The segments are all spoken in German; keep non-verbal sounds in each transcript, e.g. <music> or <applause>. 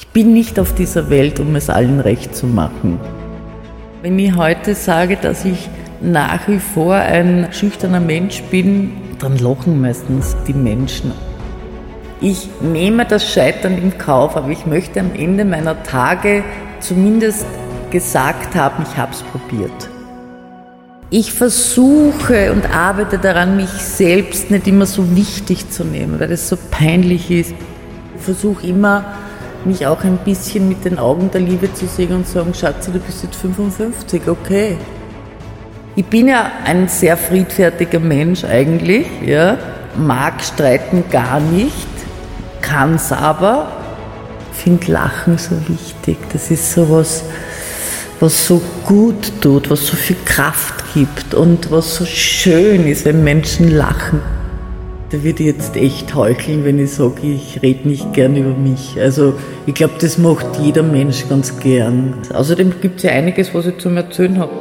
Ich bin nicht auf dieser Welt, um es allen recht zu machen. Wenn ich heute sage, dass ich nach wie vor ein schüchterner Mensch bin, dann lachen meistens die Menschen. Ich nehme das Scheitern in Kauf, aber ich möchte am Ende meiner Tage zumindest gesagt haben, ich habe es probiert. Ich versuche und arbeite daran, mich selbst nicht immer so wichtig zu nehmen, weil es so peinlich ist. Ich versuche immer, mich auch ein bisschen mit den Augen der Liebe zu sehen und sagen, Schatzi, du bist jetzt 55, okay. Ich bin ja ein sehr friedfertiger Mensch eigentlich, ja, mag streiten gar nicht, kann es aber, finde Lachen so wichtig. Das ist so was, was so gut tut, was so viel Kraft gibt und was so schön ist, wenn Menschen lachen. Da würde ich jetzt echt heucheln, wenn ich sage, ich rede nicht gern über mich. Also ich glaube, das macht jeder Mensch ganz gern. Außerdem gibt es ja einiges, was ich zum Erzählen habe.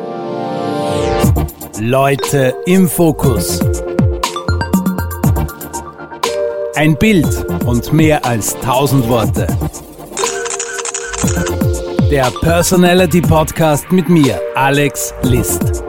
Leute im Fokus. Ein Bild und mehr als tausend Worte. Der Personality Podcast mit mir, Alex List.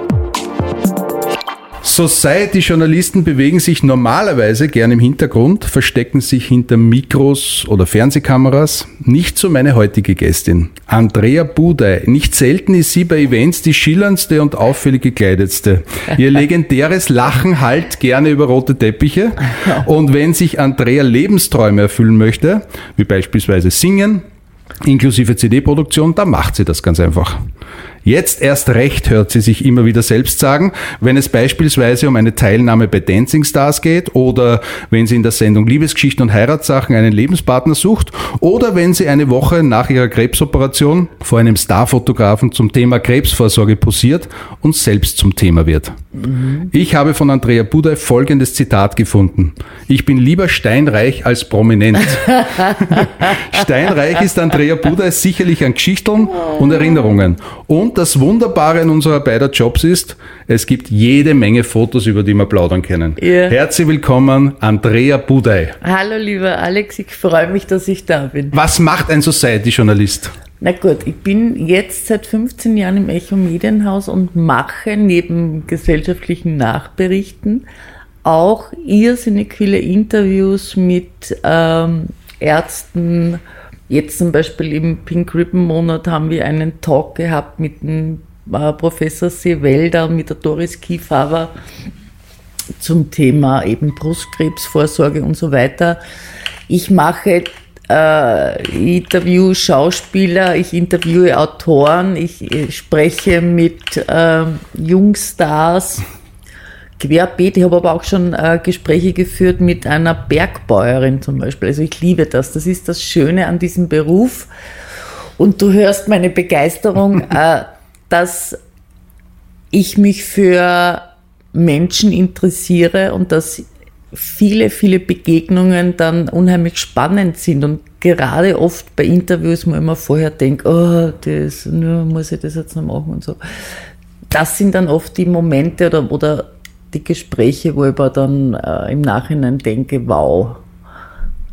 Society-Journalisten bewegen sich normalerweise gern im Hintergrund, verstecken sich hinter Mikros oder Fernsehkameras. Nicht so meine heutige Gästin. Andrea Budey. Nicht selten ist sie bei Events die schillerndste und auffällig gekleidetste. Ihr legendäres Lachen halt gerne über rote Teppiche. Und wenn sich Andrea Lebensträume erfüllen möchte, wie beispielsweise singen, inklusive CD-Produktion, dann macht sie das ganz einfach. Jetzt erst recht hört sie sich immer wieder selbst sagen, wenn es beispielsweise um eine Teilnahme bei Dancing Stars geht oder wenn sie in der Sendung Liebesgeschichten und Heiratssachen einen Lebenspartner sucht oder wenn sie eine Woche nach ihrer Krebsoperation vor einem Starfotografen zum Thema Krebsvorsorge posiert und selbst zum Thema wird. Mhm. Ich habe von Andrea Budai folgendes Zitat gefunden. Ich bin lieber steinreich als prominent. <laughs> steinreich ist Andrea Budai sicherlich an Geschichten und Erinnerungen und und das Wunderbare in unserer beider Jobs ist, es gibt jede Menge Fotos, über die wir plaudern können. Ja. Herzlich willkommen, Andrea Budey. Hallo, lieber Alex, ich freue mich, dass ich da bin. Was macht ein Society-Journalist? Na gut, ich bin jetzt seit 15 Jahren im Echo Medienhaus und mache neben gesellschaftlichen Nachberichten auch irrsinnig viele Interviews mit ähm, Ärzten, Jetzt zum Beispiel im Pink Ribbon Monat haben wir einen Talk gehabt mit dem äh, Professor Seewelder und mit der Doris Kiefaber zum Thema eben Brustkrebsvorsorge und so weiter. Ich mache äh, ich interviewe Schauspieler, ich interviewe Autoren, ich, ich spreche mit äh, Jungstars querbeet. Ich habe aber auch schon äh, Gespräche geführt mit einer Bergbäuerin zum Beispiel. Also ich liebe das. Das ist das Schöne an diesem Beruf. Und du hörst meine Begeisterung, <laughs> äh, dass ich mich für Menschen interessiere und dass viele, viele Begegnungen dann unheimlich spannend sind und gerade oft bei Interviews, wo ich immer vorher denke, oh, das, nur muss ich das jetzt noch machen und so. Das sind dann oft die Momente oder, oder die Gespräche, wo ich aber dann äh, im Nachhinein denke, wow,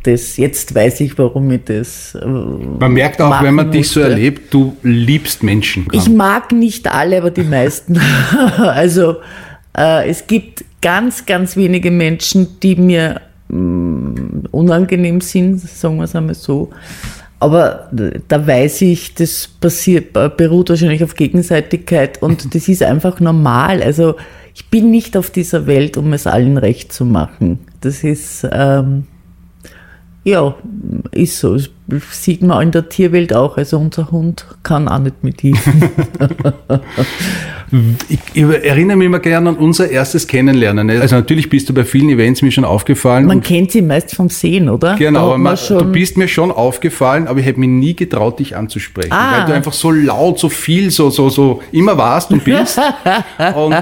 das, jetzt weiß ich, warum ich das. Äh, man merkt auch, wenn man dich so erlebt, du liebst Menschen. Ich mag nicht alle, aber die meisten. <laughs> also äh, es gibt ganz, ganz wenige Menschen, die mir mh, mm, unangenehm sind, sagen wir es einmal so. Aber da weiß ich, das passiert, beruht wahrscheinlich auf Gegenseitigkeit und <laughs> das ist einfach normal. Also ich bin nicht auf dieser Welt, um es allen recht zu machen. Das ist, ähm, ja, ist so. Das sieht man in der Tierwelt auch. Also unser Hund kann auch nicht mit ihm. <laughs> <laughs> ich, erinnere mich immer gerne an unser erstes Kennenlernen. Also natürlich bist du bei vielen Events mir schon aufgefallen. Man kennt sie meist vom Sehen, oder? Genau, aber man, du bist mir schon aufgefallen, aber ich hätte mich nie getraut, dich anzusprechen. Ah. Weil du einfach so laut, so viel, so, so, so immer warst und bist. <laughs> und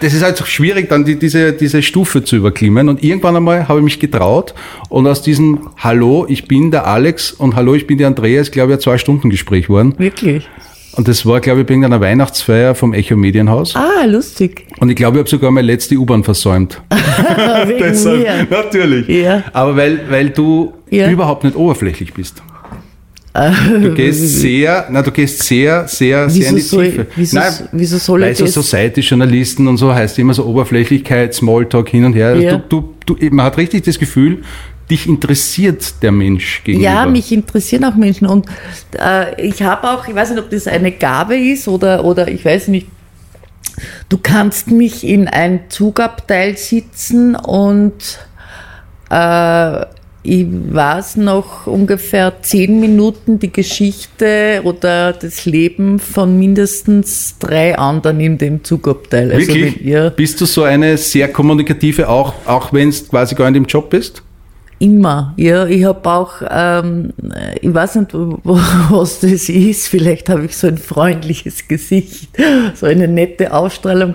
das ist halt schwierig, dann die, diese, diese Stufe zu überklimmen. Und irgendwann einmal habe ich mich getraut und aus diesem Hallo, ich bin der Alex und Hallo, ich bin die Andrea, ist glaube ich ein zwei Stunden Gespräch geworden. Wirklich? Und das war, glaube ich, bei irgendeiner Weihnachtsfeier vom Echo Medienhaus. Ah, lustig. Und ich glaube, ich habe sogar meine letzte U-Bahn versäumt. <laughs> Deshalb, mir. Natürlich. Ja. Aber weil, weil du ja. überhaupt nicht oberflächlich bist. Du gehst <laughs> sehr, na, du gehst sehr, sehr, sehr in die soll, Tiefe. Wieso, Nein, wieso soll weil ich so das? Society-Journalisten und so heißt immer so Oberflächlichkeit, Smalltalk hin und her. Ja. Du, du, du, man hat richtig das Gefühl, dich interessiert der Mensch gegenüber. Ja, mich interessieren auch Menschen und äh, ich habe auch, ich weiß nicht, ob das eine Gabe ist oder, oder ich weiß nicht, du kannst mich in ein Zugabteil sitzen und äh, ich weiß noch ungefähr zehn Minuten die Geschichte oder das Leben von mindestens drei anderen in dem Zugabteil. Also Wirklich? ihr Bist du so eine sehr kommunikative, auch, auch wenn es quasi gar nicht im Job bist? Immer, ja. Ich habe auch, ähm, ich weiß nicht, <laughs> was das ist. Vielleicht habe ich so ein freundliches Gesicht, so eine nette Ausstrahlung.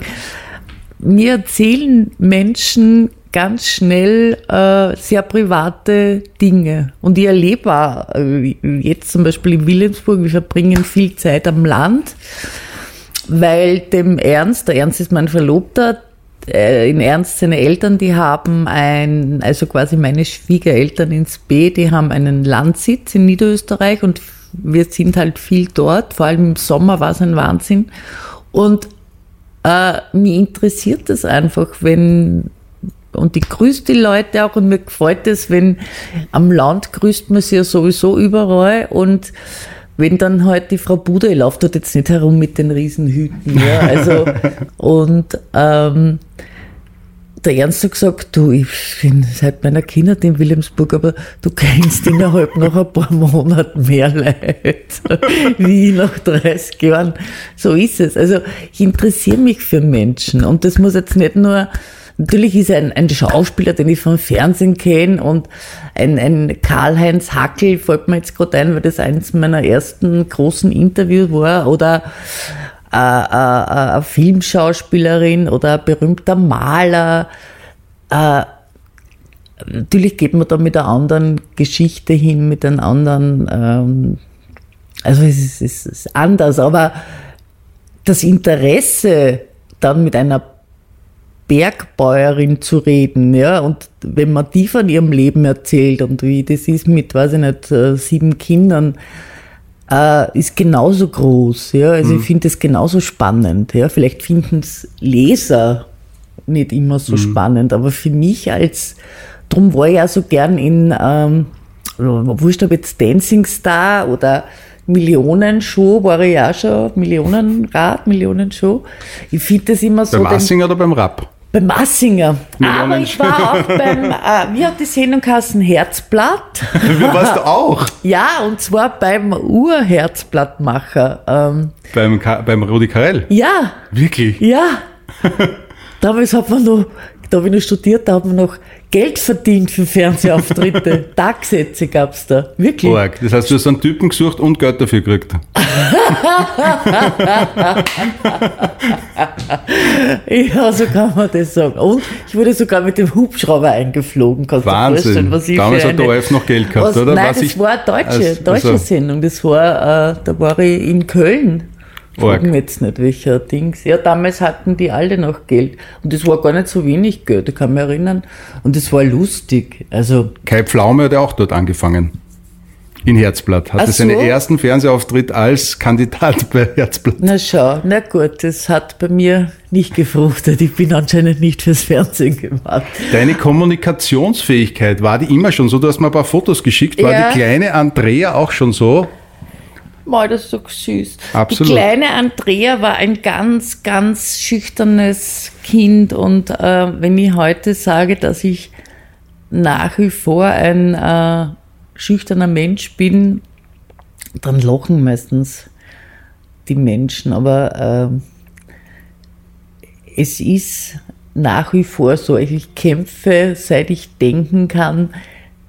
Mir erzählen Menschen ganz schnell äh, sehr private Dinge. Und ich erlebe auch, äh, jetzt zum Beispiel in Wilhelmsburg, wir verbringen viel Zeit am Land, weil dem Ernst, der Ernst ist mein Verlobter, äh, in Ernst seine Eltern, die haben ein, also quasi meine Schwiegereltern ins B, die haben einen Landsitz in Niederösterreich und wir sind halt viel dort, vor allem im Sommer war es ein Wahnsinn. Und äh, mich interessiert das einfach, wenn und ich grüße die Leute auch und mir gefällt es, wenn am Land grüßt man sie ja sowieso überall und wenn dann halt die Frau Bude läuft dort jetzt nicht herum mit den Riesenhüten, ja, also <laughs> und ähm, der Ernst hat gesagt, du, ich bin seit meiner Kindheit in Wilhelmsburg, aber du kennst innerhalb noch ein paar Monaten mehr Leute, <laughs> wie ich nach 30 Jahren. So ist es. Also ich interessiere mich für Menschen und das muss jetzt nicht nur Natürlich ist er ein, ein Schauspieler, den ich vom Fernsehen kenne und ein, ein Karl-Heinz Hackel fällt mir jetzt gerade ein, weil das eins meiner ersten großen Interviews war oder äh, äh, eine Filmschauspielerin oder ein berühmter Maler. Äh, natürlich geht man da mit einer anderen Geschichte hin, mit einem anderen, ähm, also es ist, es ist anders, aber das Interesse dann mit einer Bergbäuerin zu reden, ja, und wenn man die von ihrem Leben erzählt und wie das ist mit, weiß ich nicht, äh, sieben Kindern, äh, ist genauso groß, ja, also ich finde es genauso spannend, ja, vielleicht finden es Leser nicht immer so spannend, aber für mich als, drum war ich ja so gern in, ähm, wurscht ob jetzt Dancing Star oder Millionenshow, war ich ja schon, Millionenrad, Millionenshow. Ich finde das immer so, Beim Massinger oder beim Rapp? Beim Massinger. Aber Millionen- ich war auch beim, äh, wie hat die Sendung geheißen, Herzblatt? Du <laughs> warst du auch Ja, und zwar beim Urherzblattmacher. Ähm, beim, Ka beim Rudi Carell. ja, Wirklich? ja. <laughs> Damals hat man noch, da habe ich noch studiert, da hat man noch Geld verdient für Fernsehauftritte. <laughs> Tagsätze gab's da. Wirklich. Org. Das heißt, du hast einen Typen gesucht und Geld dafür gekriegt. <laughs> Ja, so kann man das sagen. Und ich wurde sogar mit dem Hubschrauber eingeflogen. Kannst Wahnsinn. was ich Damals hat der ORF noch Geld gehabt, was, oder? Nein, Was das ich- war eine deutsche, als- deutsche also- Sendung. Das war, äh, da war ich in Köln. Fragen wir jetzt nicht, welcher Dings. Ja, damals hatten die alle noch Geld. Und das war gar nicht so wenig Geld, ich kann mich erinnern. Und das war lustig. Also, Kai Pflaume hat ja auch dort angefangen. In Herzblatt. Hatte so. seinen ersten Fernsehauftritt als Kandidat <laughs> bei Herzblatt. na schau, na gut, das hat bei mir nicht gefruchtet. Ich bin anscheinend nicht fürs Fernsehen gemacht. Deine Kommunikationsfähigkeit, war die immer schon so? Du hast mir ein paar Fotos geschickt. War Ja. die kleine Andrea auch schon so? Mal, das ist so süß. Absolut. Die kleine Andrea war ein ganz, ganz schüchternes Kind und äh, wenn ich heute sage, dass ich nach wie vor ein äh, schüchterner Mensch bin, dann lachen meistens die Menschen, aber äh, es ist nach wie vor so. Ich kämpfe, seit ich denken kann,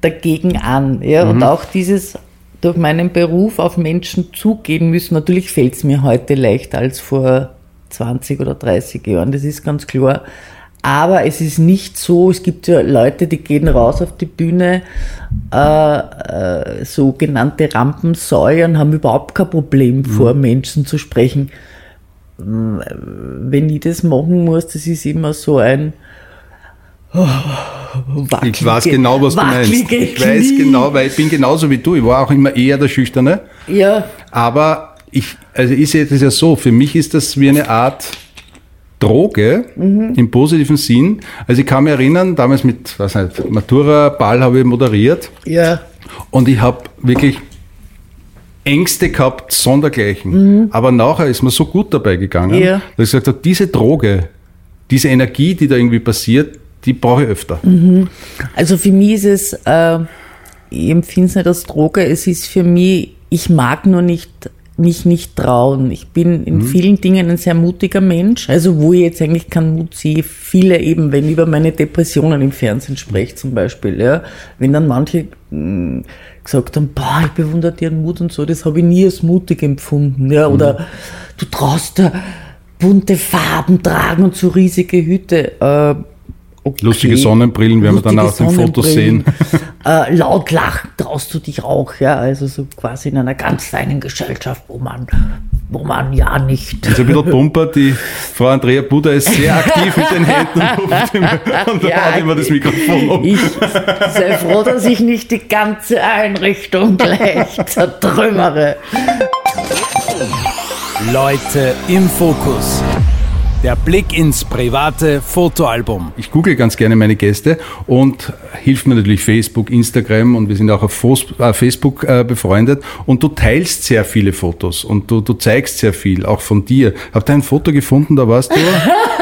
dagegen an. Ja? Und auch dieses durch meinen Beruf auf Menschen zugehen müssen. Natürlich fällt es mir heute leichter als vor 20 oder 30 Jahren, das ist ganz klar. Aber es ist nicht so, es gibt ja Leute, die gehen raus auf die Bühne, äh, äh, sogenannte Rampensäue und haben überhaupt kein Problem, vor Menschen zu sprechen wenn ich das machen muss, das ist immer so ein, wackelige, Ich weiß genau, was du meinst. Ich weiß genau, weil ich bin genauso wie du. Ich war auch immer eher der Schüchterne. Ja, Aber ich, also ich sehe das ja so, für mich ist das wie eine Art Droge Mhm. im positiven Sinn. Also ich kann mich erinnern, damals mit, was nicht, Matura-Ball habe ich moderiert ja. und ich habe wirklich Ängste gehabt, sondergleichen. Aber nachher ist mir so gut dabei gegangen, Mhm. Ja. dass ich gesagt habe, diese Droge, diese Energie, die da irgendwie passiert, die brauche ich öfter. Also für mich ist es, äh, ich empfinde es nicht als Droge, es ist für mich, ich mag nur nicht mich nicht trauen. Ich bin in vielen Dingen ein sehr mutiger Mensch. Also wo ich jetzt eigentlich keinen Mut sehe, viele eben, wenn ich über meine Depressionen im Fernsehen spreche zum Beispiel, ja, wenn dann manche mh, gesagt haben, boah, ich bewundere ihren Mut und so, das habe ich nie als mutig empfunden, ja, oder du traust da bunte Farben tragen und so riesige Hüte. Äh, okay. Lustige Sonnenbrillen werden wir dann auf den Fotos sehen. <laughs> Äh, laut lachen traust du dich auch, ja, also so quasi in einer ganz feinen Gesellschaft, wo man, wo man ja nicht. Also ein bisschen <laughs> Pumper, die Frau Andrea Buda ist sehr <laughs> aktiv mit den Händen und ruft immer, und Ja, haut immer das Mikrofon um. Ich sei froh, dass ich nicht die ganze Einrichtung gleich zertrümmere. Leute im Fokus. Der Blick ins private Fotoalbum. Ich google ganz gerne meine Gäste und hilft mir natürlich Facebook, Instagram und wir sind auch auf äh, Facebook äh, befreundet und du teilst sehr viele Fotos und du, du zeigst sehr viel, auch von dir. Habt ihr ein Foto gefunden, da warst du <laughs>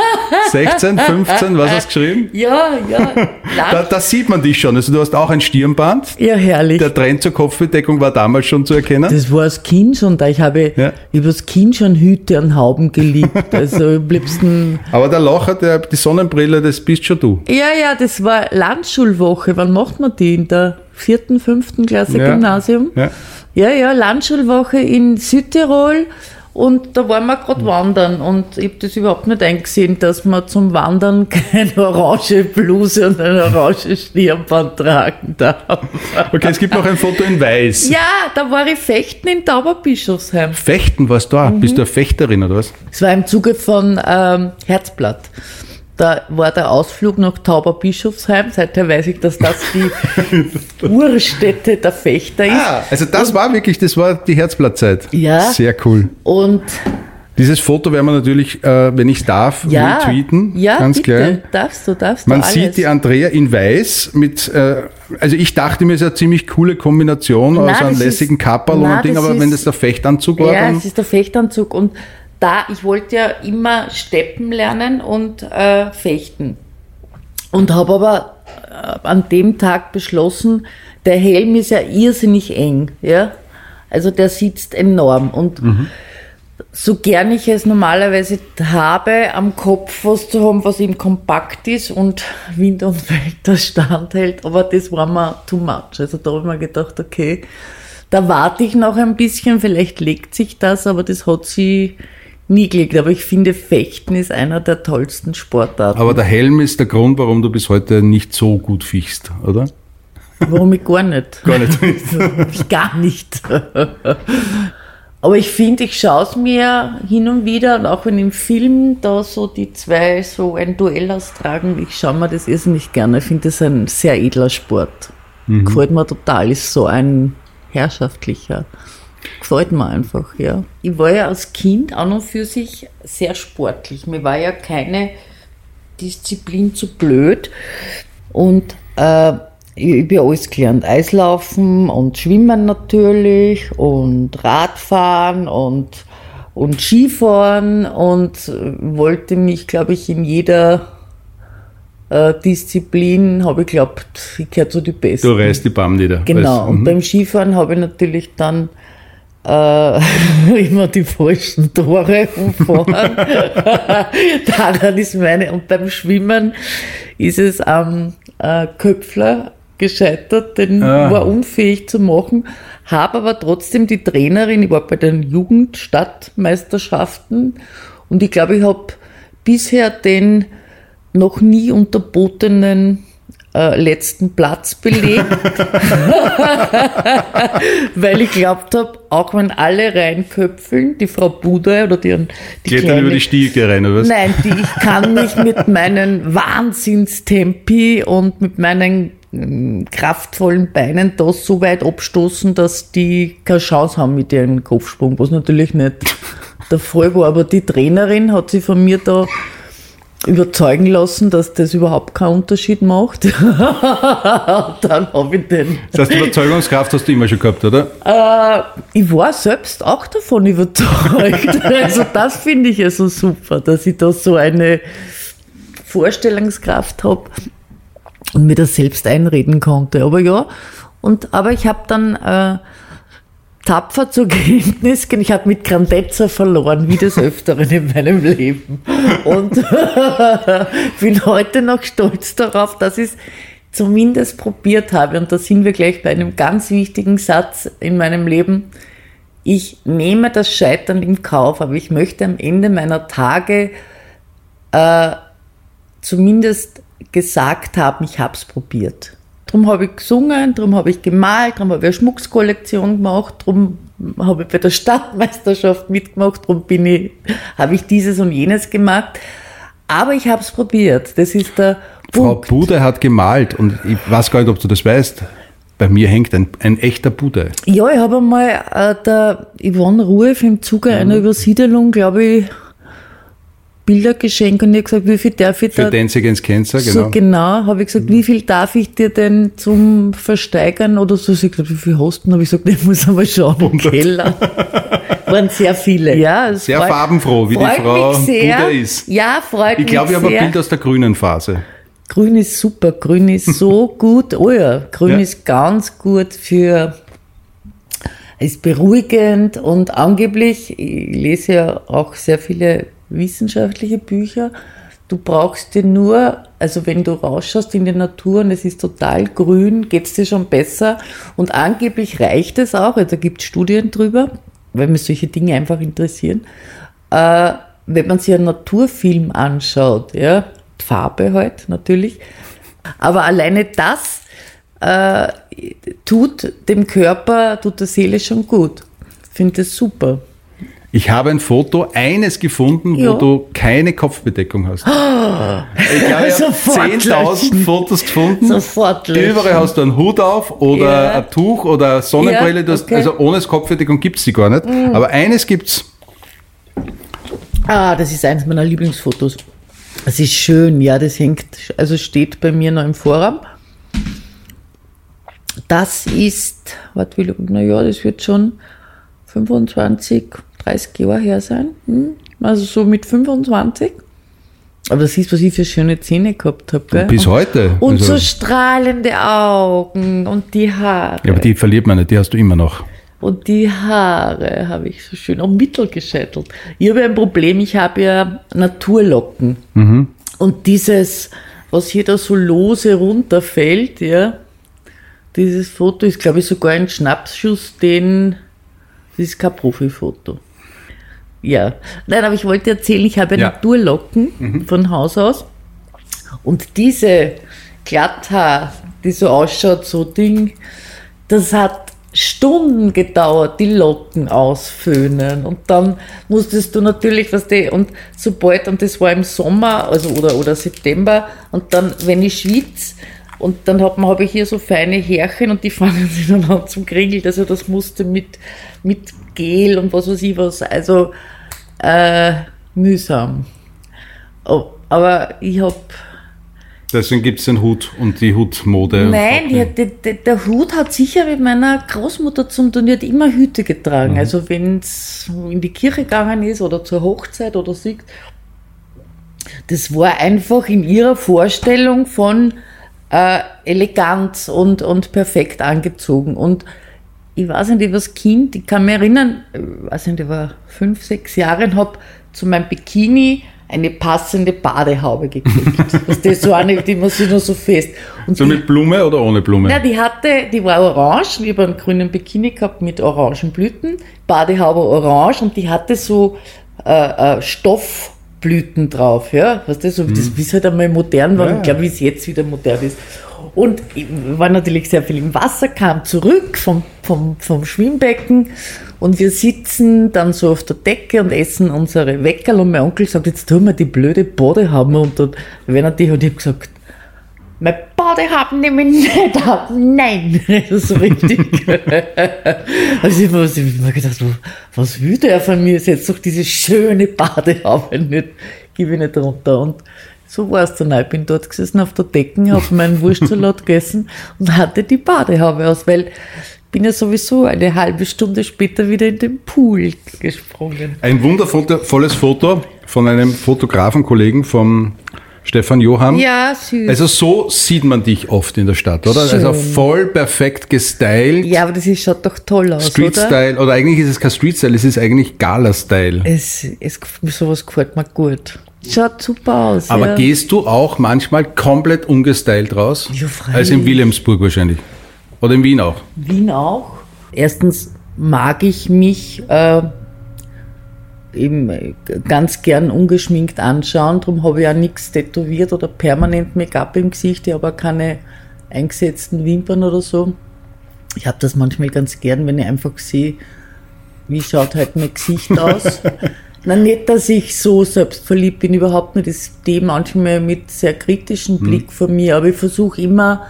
16, 15, <laughs> was hast du geschrieben? Ja, ja. Da, Lang, da sieht man dich schon. Also du hast auch ein Stirnband. ja, herrlich. Der Trend zur Kopfbedeckung war damals schon zu erkennen. Das war als Kind schon da. Ich habe Ja. über das Kind schon Hüte und Hauben geliebt. <laughs> Also am liebsten. Aber der Lacher, der, die Sonnenbrille, das bist schon du. Ja, ja, das war Landschulwoche. Wann macht man die? In der vierten, fünften Klasse Ja. Gymnasium? Ja. Ja, ja, Landschulwoche in Südtirol. Und da waren wir gerade wandern und ich habe das überhaupt nicht eingesehen, dass man zum Wandern <laughs> keine orange Bluse und ein orange Stirnband tragen darf. Okay, es gibt noch ein Foto in Weiß. Ja, da war ich fechten in Tauberbischofsheim. Fechten warst du da. Bist du eine Fechterin oder was? Es war im Zuge von ähm, Herzblatt. Da war der Ausflug nach Tauberbischofsheim. Seither weiß ich, dass das die <laughs> Urstätte der Fechter ist. Ah, also das war wirklich, das war die Herzblattzeit. Ja. Sehr cool. Und Dieses Foto werden wir natürlich, äh, wenn ich darf, ja, retweeten. ja ganz bitte, klar. darfst du, darfst Man du alles. sieht die Andrea in weiß mit, äh, also ich dachte mir, es ist eine ziemlich coole Kombination aus Nein, einem das lässigen Kapperl und einem Ding, aber wenn ist- das der Fechtanzug war, Ja, dann es ist der Fechtanzug und da, ich wollte ja immer steppen lernen und äh, fechten. Und habe aber äh, an dem Tag beschlossen, der Helm ist ja irrsinnig eng, ja. Also der sitzt enorm und so gern ich es normalerweise habe, am Kopf was zu haben, was eben kompakt ist und Wind und Wetter standhält, aber das war mir too much. Also da habe ich mir gedacht, okay, da warte ich noch ein bisschen, vielleicht legt sich das, aber das hat sie nie gelegt. Aber ich finde, Fechten ist einer der tollsten Sportarten. aber der Helm ist der Grund, warum du bis heute nicht so gut fichst, oder? Warum ich gar nicht? Gar nicht. <laughs> ich gar nicht. Aber ich finde, ich schaue es mir hin und wieder, und auch wenn im Film da so die zwei so ein Duell austragen, ich schaue mir das irrsinnig gerne. Ich finde das ein sehr edler Sport. Gefällt mir total, ist so ein herrschaftlicher. Gefällt mir einfach, ja. Ich war ja als Kind an und für sich sehr sportlich. Mir war ja keine Disziplin zu blöd. Und äh, ich habe ja alles gelernt. Eislaufen und Schwimmen natürlich und Radfahren und, und Skifahren und wollte mich, glaube ich, in jeder äh, Disziplin, habe ich glaubt, ich gehöre zu die Besten. Du reißt die Bam nieder. Genau, und mhm. beim Skifahren habe ich natürlich dann äh, <laughs> immer die falschen Tore umfahren. <laughs> Daran ist meine, und beim Schwimmen ist es am äh, Köpfler gescheitert, den Ah. war unfähig zu machen, habe aber trotzdem die Trainerin, ich war bei den Jugendstadtmeisterschaften und ich glaube, ich habe bisher den noch nie unterbotenen äh, letzten Platz belegt, <laughs> weil ich glaubt habe, auch wenn alle reinköpfeln, die Frau Bude oder die, die Klettern kleine, über die Stiege rein, oder was? Nein, die, ich kann mich mit <laughs> meinen Wahnsinnstempi und mit meinen mm, kraftvollen Beinen da so weit abstoßen, dass die keine Chance haben mit ihrem Kopfsprung, was natürlich nicht der Fall war. Aber die Trainerin hat sich von mir da überzeugen lassen, dass das überhaupt keinen Unterschied macht. <laughs> Dann habe ich den. Das heißt, Überzeugungskraft hast du immer schon gehabt, oder? Äh, ich war selbst auch davon überzeugt. <laughs> also das finde ich ja so super, dass ich da so eine Vorstellungskraft habe und mir das selbst einreden konnte. Aber ja, und aber ich habe dann äh, tapfer zur Kenntnis genommen, ich habe mit Grandezza verloren, wie des Öfteren in meinem Leben. Und <laughs> bin heute noch stolz darauf, dass ich es zumindest probiert habe. Und da sind wir gleich bei einem ganz wichtigen Satz in meinem Leben. Ich nehme das Scheitern in Kauf, aber ich möchte am Ende meiner Tage äh, zumindest gesagt haben, ich habe es probiert. Drum habe ich gesungen, drum habe ich gemalt, drum habe ich eine Schmuckskollektion gemacht, drum habe ich bei der Stadtmeisterschaft mitgemacht, drum bin ich, habe ich dieses und jenes gemacht. Aber ich habe es probiert. Das ist der Frau Punkt. Bude hat gemalt und ich weiß gar nicht, ob du das weißt. Bei mir hängt ein, ein echter Bude. Ja, ich habe einmal äh, der Yvonne Rueff im Zuge einer. Übersiedelung, glaube ich, Bilder geschenkt und ich habe gesagt, wie viel darf ich Für da Dance Against Cancer, genau. So genau, habe ich gesagt, wie viel darf ich dir denn zum Versteigern oder so? Sie hat gesagt, wie viel hast du? Habe ich gesagt, ich muss aber schauen im Keller. Waren sehr viele. Ja, Sehr farbenfroh, wie die Frau. Bude ist. Ja, freut Ich mich glaube, ich habe ein. Bild aus der grünen Phase. Grün ist super, grün ist so <laughs> gut. Oh ja, grün Ja. ist ganz gut für, ist beruhigend und angeblich, ich lese ja auch sehr viele wissenschaftliche Bücher, du brauchst dir nur, also wenn du rausschaust in die Natur und es ist total grün, geht's dir schon besser und angeblich reicht es auch, also da gibt es Studien drüber, weil mich solche Dinge einfach interessieren, äh, wenn man sich einen Naturfilm anschaut, ja, Farbe halt natürlich, aber alleine das äh, tut dem Körper, tut der Seele schon gut. Finde das super. Ich habe ein Foto, eines gefunden, Ja. wo du keine Kopfbedeckung hast. Ich glaube, ich habe Sofort 10.000 löschen. Fotos gefunden. Sofort löschen. Überall hast du einen Hut auf oder Ja. ein Tuch oder eine Sonnenbrille. Ja, okay. Mhm. Also ohne Kopfbedeckung gibt's die gar nicht. Aber eines gibt's. Ah, das ist eines meiner Lieblingsfotos. Das ist schön, ja, das hängt, also steht bei mir noch im Vorraum. Das ist, was will ich, naja, das wird schon 25, 30 Jahre her sein. Hm? Also so mit 25. Aber das ist, was ich für schöne Zähne gehabt habe. Bis heute. Und Also- so strahlende Augen und die Haare. Ja, aber die verliert man nicht, die hast du immer noch. Und die Haare habe ich so schön am Mittel gescheitelt. Ich habe ein Problem, ich habe ja Naturlocken. Und dieses, was hier da so lose runterfällt, ja, dieses Foto ist, glaube ich, sogar ein Schnappschuss, den, das ist kein Profifoto. Ja, nein, aber ich wollte erzählen, ich habe Ja. Naturlocken von Haus aus. Und diese Glatthaar, die so ausschaut, so Ding, das hat Stunden gedauert, die Locken ausföhnen. Und dann musstest du natürlich, was die, und sobald, und das war im Sommer, also oder, oder September, und dann, wenn ich schwitze, und dann habe hab ich hier so feine Härchen und die <laughs> fangen sich dann an zum Kringeln. Also das musste mit, mit Gel und was weiß ich was. Also äh, mühsam. Oh, aber ich habe Deswegen gibt's den Hut und die Hutmode. Nein, die, die, die, der Hut hat sicher mit meiner Großmutter zum hat immer Hüte getragen. Also wenn es in die Kirche gegangen ist oder zur Hochzeit oder so. Das war einfach in ihrer Vorstellung von äh, Eleganz und, und perfekt angezogen. Und ich weiß nicht, ich war das Kind, ich kann mich erinnern, ich weiß nicht, ich war fünf, sechs Jahre und habe zu meinem Bikini eine passende Badehaube gekriegt. <laughs> das ist so eine, die man sich nur so fest. Und So die- mit Blume oder ohne Blume? na, die hatte, die war orange, ich habe einen grünen Bikini gehabt mit orangen Blüten, Badehaube orange und die hatte so äh, äh, Stoffblüten drauf, ja, weißt du, so wie das, wie es halt einmal modern war, Ja. ich glaube, wie es jetzt wieder modern ist. Und ich war natürlich sehr viel im Wasser, kam zurück vom, vom, vom Schwimmbecken und wir sitzen dann so auf der Decke und essen unsere Weckerl und mein Onkel sagt, jetzt tun wir die blöde Badehaube und dann wenn er die und ich hab gesagt, mein Badehaben nehme ich nicht ab. Nein, <laughs> so richtig. <laughs> also ich habe mir gedacht, was will der von mir? Ist jetzt doch diese schöne Badehaube nicht, gebe ich nicht runter. Und so war es dann auch. Ich bin dort gesessen auf der Decken, habe meinen Wurstsalat <laughs> gegessen und hatte die Badehaube aus, weil ich bin ja sowieso eine halbe Stunde später wieder in den Pool gesprungen. Ein wundervolles Foto von einem Fotografenkollegen vom Stefan Johann. Ja, süß. Also so sieht man dich oft in der Stadt, oder? Schön. Also voll perfekt gestylt. Ja, aber das ist, schaut doch toll aus, Street oder? Style, oder eigentlich ist es kein Street Style, es ist eigentlich Gala Style. Es, es, sowas gefällt mir gut. Schaut super aus. Aber ja. gehst du auch manchmal komplett ungestylt raus? Ja, freilich. Als in Wilhelmsburg wahrscheinlich. Oder in Wien auch. Wien auch. Erstens mag ich mich äh, eben ganz gern ungeschminkt anschauen. Darum habe ich auch nichts tätowiert oder permanent Make-up im Gesicht. Ich habe auch keine eingesetzten Wimpern oder so. Ich habe das manchmal ganz gern, wenn ich einfach sehe, wie schaut halt mein Gesicht aus. <laughs> Na, nicht, dass ich so selbstverliebt bin, überhaupt nicht. Ich stehe manchmal mit sehr kritischem Blick vor mir, aber ich versuche immer,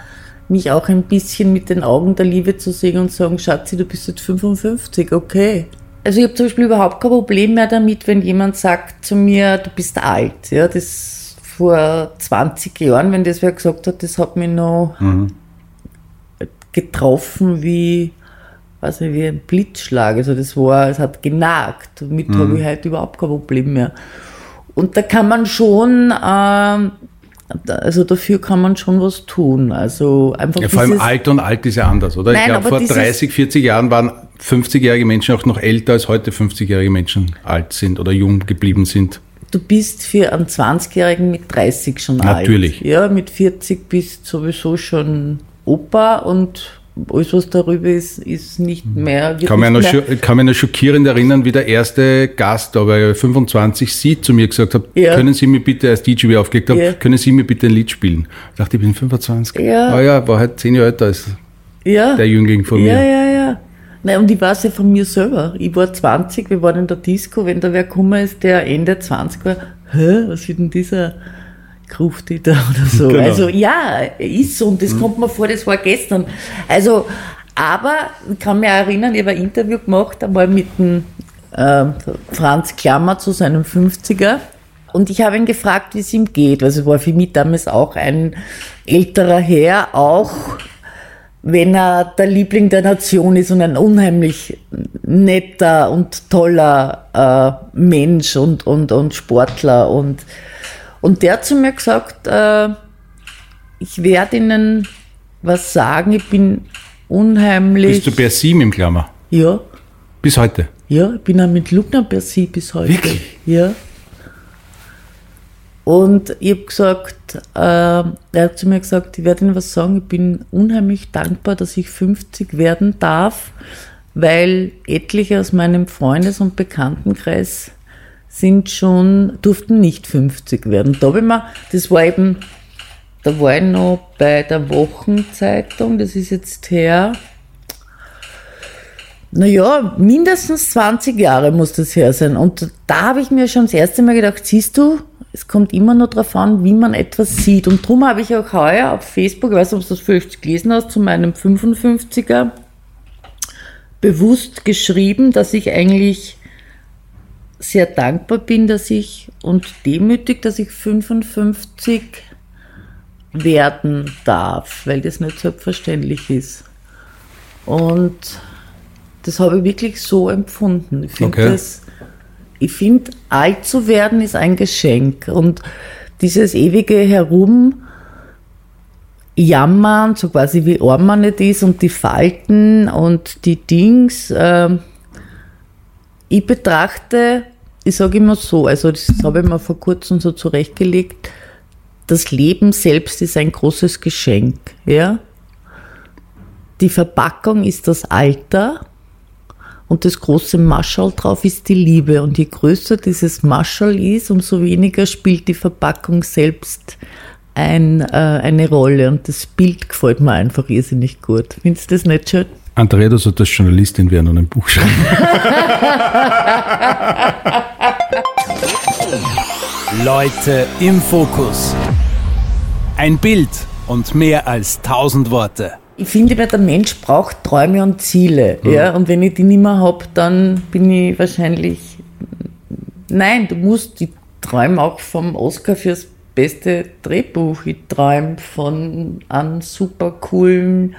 mich auch ein bisschen mit den Augen der Liebe zu sehen und sagen, Schatzi, du bist jetzt 55, okay. Also ich habe zum Beispiel überhaupt kein Problem mehr damit, wenn jemand sagt zu mir, du bist alt. Ja, das vor 20 Jahren, wenn das wer gesagt hat, das hat mich noch getroffen wie, weiß nicht, wie ein Blitzschlag. Also das war, es hat genagt. Damit habe ich halt überhaupt kein Problem mehr. Und da kann man schon, ähm, also dafür kann man schon was tun. Also einfach Ja, vor allem alt und alt ist ja anders, oder? Nein, ich glaube, vor dieses- 30, 40 Jahren waren 50-jährige Menschen auch noch älter als heute 50-jährige Menschen alt sind oder jung geblieben sind. Du bist für einen 20-Jährigen mit 30 schon Natürlich. alt. Ja, mit 40 bist sowieso schon Opa und alles, was darüber ist, ist nicht mehr. wird Mhm. Kann mich, mehr kann mich noch schockierend erinnern, wie der erste Gast, aber 25 Sie zu mir gesagt hat, Ja. können Sie mir bitte, als DJ aufgelegt habe, Ja. können Sie mir bitte ein Lied spielen? Ich dachte, ich bin 25. Ja. Ah ja, war halt 10 Jahre älter als ja. der Jüngling von Ja, mir. ja, ja. Nein, und ich weiß ja von mir selber. Ich war 20, wir waren in der Disco, wenn da wer gekommen ist, der Ende 20 war, hä, was ist denn dieser Grufti da <laughs> oder so. Genau. Also ja, ist so und das kommt mir vor, das war gestern. Also, aber ich kann mich erinnern, ich habe ein Interview gemacht, einmal mit dem ähm, Franz Klammer zu seinem 50er. Und ich habe ihn gefragt, wie es ihm geht. Also war für mich damals auch ein älterer Herr, auch wenn er der Liebling der Nation ist und ein unheimlich netter und toller äh, Mensch und, und, und Sportler. Und, und der hat zu mir gesagt, äh, ich werde Ihnen was sagen, ich bin unheimlich. Bist du per Sie im Klammer? ja, Bis heute. ja, ich bin auch mit Lugner per Sie bis heute. Wirklich? Ja. Und ich habe gesagt, äh, er hat zu mir gesagt, ich werde Ihnen was sagen, ich bin unheimlich dankbar, dass ich 50 werden darf, weil etliche aus meinem Freundes- und Bekanntenkreis sind schon, durften nicht 50 werden. Da habe ich das war eben, da war ich noch bei der Wochenzeitung, das ist jetzt her, naja, mindestens 20 Jahre muss das her sein. Und da habe ich mir schon das erste Mal gedacht, siehst du, es kommt immer nur darauf an, wie man etwas sieht. Und darum habe ich auch heuer auf Facebook, ich weiß nicht, ob du das vielleicht gelesen hast, zu meinem 55er bewusst geschrieben, dass ich eigentlich sehr dankbar bin, dass ich und demütig, dass ich 55 werden darf, weil das nicht selbstverständlich ist. Und das habe ich wirklich so empfunden. Ich finde, Okay. das- ich finde, alt zu werden ist ein Geschenk. Und dieses ewige Herum jammern, so quasi wie arm man nicht ist und die Falten und die Dings. ähm, ich betrachte, ich sage immer so, also das habe ich mir vor kurzem so zurechtgelegt, das Leben selbst ist ein großes Geschenk. Ja? Die Verpackung ist das Alter und das große Maschall drauf ist die Liebe. Und je größer dieses Maschall ist, umso weniger spielt die Verpackung selbst ein, äh, eine Rolle und das Bild gefällt mir einfach irrsinnig gut. Findest du das nicht schön? Andrea, du solltest Journalistin werden und ein Buch schreiben. Leute im Fokus. Ein Bild und mehr als tausend Worte. Ich finde, der Mensch braucht Träume und Ziele. Ja? Und wenn ich die nicht mehr habe, dann bin ich wahrscheinlich. Nein, du musst, ich träume auch vom Oscar fürs beste Drehbuch. Ich träume von einem super coolen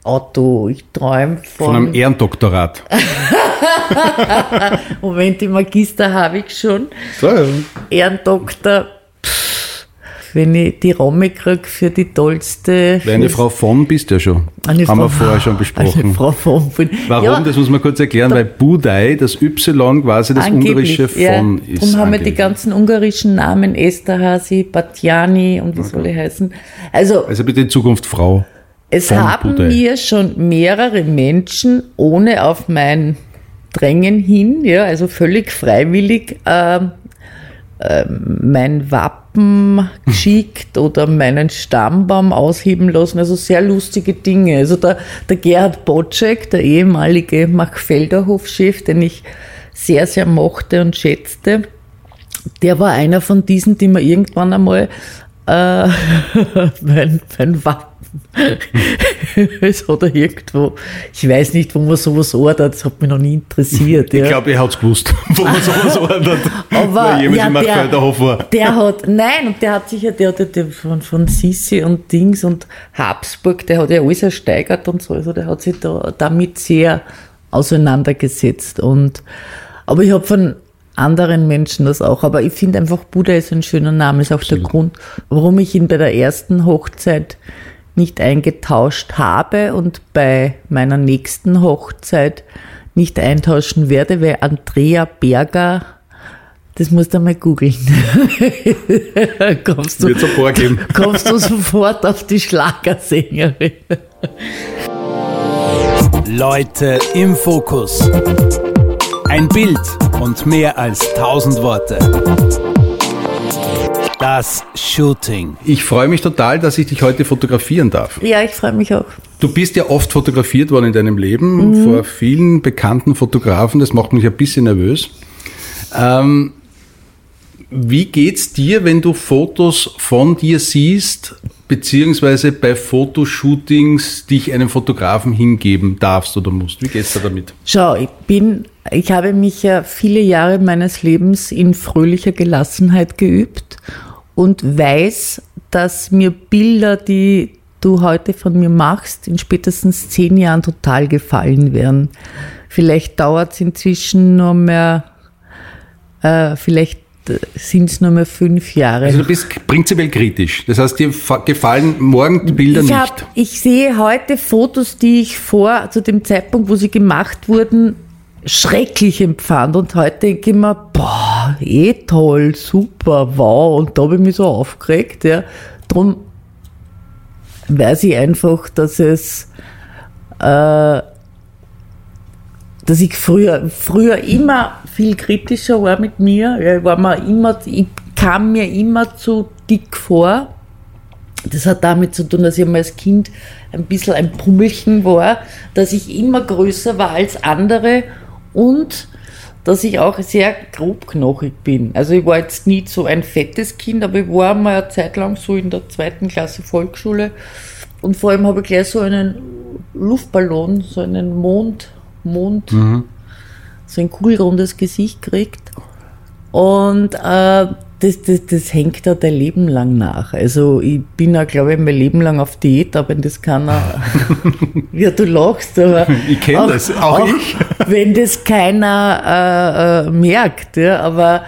Sportauto. Ich träume von. Von einem Ehrendoktorat. <laughs> Moment, die Magister habe ich schon. So, ja. Ehrendoktor. Pff, Wenn ich die Romme kriege für die tollste. Eine Frau von bist du ja schon. Eine Haben Frau- wir vorher schon <laughs> besprochen. Eine Frau von. von Warum? Ja, das muss man kurz erklären, weil Budai, das Y quasi das angeblich, ungarische von ja. ist. Darum haben wir die ganzen ungarischen Namen Esterhazy, Batjani und wie soll ich heißen. Also, Also bitte in Zukunft Frau. Es haben Budai. mir schon mehrere Menschen ohne auf mein Drängen hin, ja, also völlig freiwillig, ähm, ähm, mein Wappen geschickt oder meinen Stammbaum ausheben lassen. Also sehr lustige Dinge. Also der, der Gerhard Bocek, der ehemalige Machfelderhof-Chef, den ich sehr, sehr mochte und schätzte, der war einer von diesen, die mir irgendwann einmal äh, <laughs> mein, mein Wappen <laughs> es hat er irgendwo, ich weiß nicht, wo man sowas ordert, das hat mich noch nie interessiert. Ich ja. glaube, er hat es gewusst, <laughs> wo man sowas <laughs> ordnet. Aber ja, der-. Der hat, nein, und der hat sicher, der hat ja von, von Sissi und Dings und Habsburg, der hat ja alles ersteigert und so, also der hat sich da damit sehr auseinandergesetzt. Und, aber ich habe von anderen Menschen das auch. Aber ich finde einfach, Buddha ist ein schöner Name, ist auch der Grund, warum ich ihn bei der ersten Hochzeit nicht eingetauscht habe und bei meiner nächsten Hochzeit nicht eintauschen werde, weil Andrea Berger das musst du mal googeln. <laughs> kommst, du, Wird geben. <laughs> kommst du sofort auf die Schlagersängerin. Leute im Fokus. Ein Bild und mehr als tausend Worte. Das Shooting. Ich freue mich total, dass ich dich heute fotografieren darf. Ja, ich freue mich auch. Du bist ja oft fotografiert worden in deinem Leben Mhm. vor vielen bekannten Fotografen. Das macht mich ein bisschen nervös. Ähm, wie geht's dir, wenn du Fotos von dir siehst, beziehungsweise bei Fotoshootings dich einem Fotografen hingeben darfst oder musst? Wie geht's dir damit? Schau, ich bin, ich habe mich ja viele Jahre meines Lebens in fröhlicher Gelassenheit geübt und weiß, dass mir Bilder, die du heute von mir machst, in spätestens zehn Jahren total gefallen werden. Vielleicht dauert es inzwischen nur mehr, äh, vielleicht sind es nur mehr fünf Jahre. Also du bist prinzipiell kritisch. Das heißt, dir fa- gefallen morgen die Bilder ich, nicht. hab, ich sehe heute Fotos, die ich vor, zu dem Zeitpunkt, wo sie gemacht wurden, schrecklich empfand. Und heute denke ich mir, boah, eh toll, super, wow. Und da habe ich mich so aufgeregt. Ja. Drum weiß ich einfach, dass es, äh, dass ich früher, früher immer viel kritischer war mit mir. Ja, ich, war mir immer, ich kam mir immer zu dick vor. Das hat damit zu tun, dass ich als Kind ein bisschen ein Pummelchen war, dass ich immer größer war als andere und dass ich auch sehr grobknochig bin. Also ich war jetzt nie so ein fettes Kind, aber ich war mal eine Zeit lang so in der zweiten Klasse Volksschule und vor allem habe ich gleich so einen Luftballon, so einen Mond, Mond, so ein kugelrundes Gesicht gekriegt. Und äh, das, das, das hängt da dein Leben lang nach. Also ich bin ja, glaube ich, mein Leben lang auf Diät, aber wenn das keiner, <laughs> ja du lachst, aber Ich kenn das, auch ich. Wenn das keiner äh, äh, merkt, ja, aber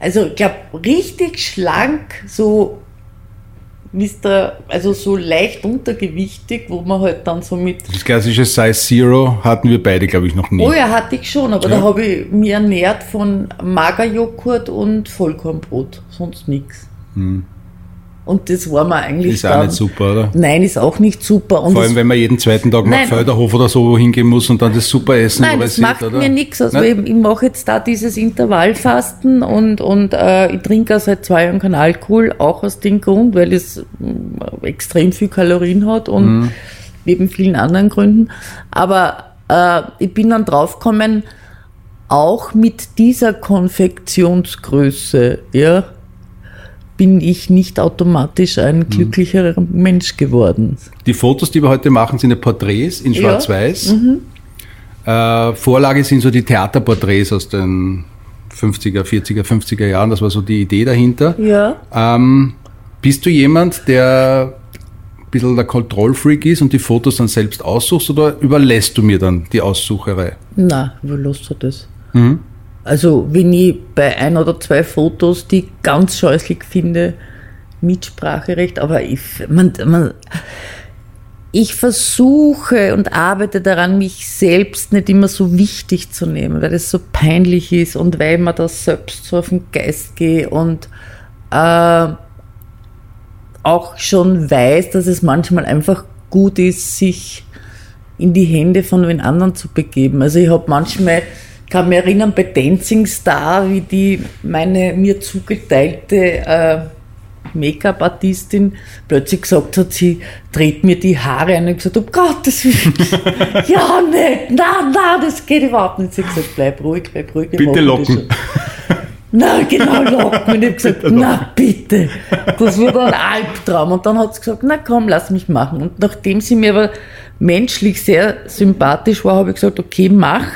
also ich glaube, richtig schlank, so Mr., also so leicht untergewichtig, wo man halt dann so mit Das klassische Size Zero hatten wir beide, glaube ich, noch nie. Oh ja, hatte ich schon, aber Ja. da habe ich mir ernährt von Magerjoghurt und Vollkornbrot, sonst nichts. Und das war mir eigentlich Ist auch dann, nicht super, oder? Nein, ist auch nicht super. Und Vor allem, wenn man jeden zweiten Tag nach Nein. Felderhof oder so hingehen muss und dann das super Essen Nein, das sieht, macht oder? mir nichts. Also Nein? ich, ich mache jetzt da dieses Intervallfasten und, und äh, ich trinke auch seit zwei Jahren keinen Alkohol, auch aus dem Grund, weil es mm, extrem viel Kalorien hat und Mhm. neben vielen anderen Gründen. Aber äh, ich bin dann draufgekommen, auch mit dieser Konfektionsgröße, ja, bin ich nicht automatisch Mhm. ein glücklicherer Mensch geworden. Die Fotos, die wir heute machen, sind ja Porträts in Ja. Mhm. Schwarz-Weiß. Äh, Vorlage sind so die Theaterporträts aus den 50er, 40er, 50er Jahren. Das war so die Idee dahinter. Ja. Ähm, bist du jemand, der ein bisschen der Kontrollfreak ist und die Fotos dann selbst aussuchst oder überlässt du mir dann die Aussucherei? Na, überlass dir das. Also, wenn ich bei ein oder zwei Fotos, die ich ganz scheußlich finde, Mitspracherecht, aber ich, man, man, ich versuche und arbeite daran, mich selbst nicht immer so wichtig zu nehmen, weil das so peinlich ist und weil mir das selbst so auf den Geist gehe und äh, auch schon weiß, dass es manchmal einfach gut ist, sich in die Hände von den anderen zu begeben. Also ich habe manchmal, kann mich erinnern, bei Dancing Star, wie die meine mir zugeteilte äh, Make-up-Artistin plötzlich gesagt hat, sie dreht mir die Haare ein und gesagt, um Gottes Willen, <laughs> ja, nicht, nein, nein, das geht überhaupt nicht. Sie hat gesagt, bleib ruhig, bleib ruhig. Bitte locken. Nein, genau, locken. Und ich habe gesagt, na bitte, das wird ein Albtraum. Und dann hat sie gesagt, na komm, lass mich machen. Und nachdem sie mir aber menschlich sehr sympathisch war, habe ich gesagt, okay, mach.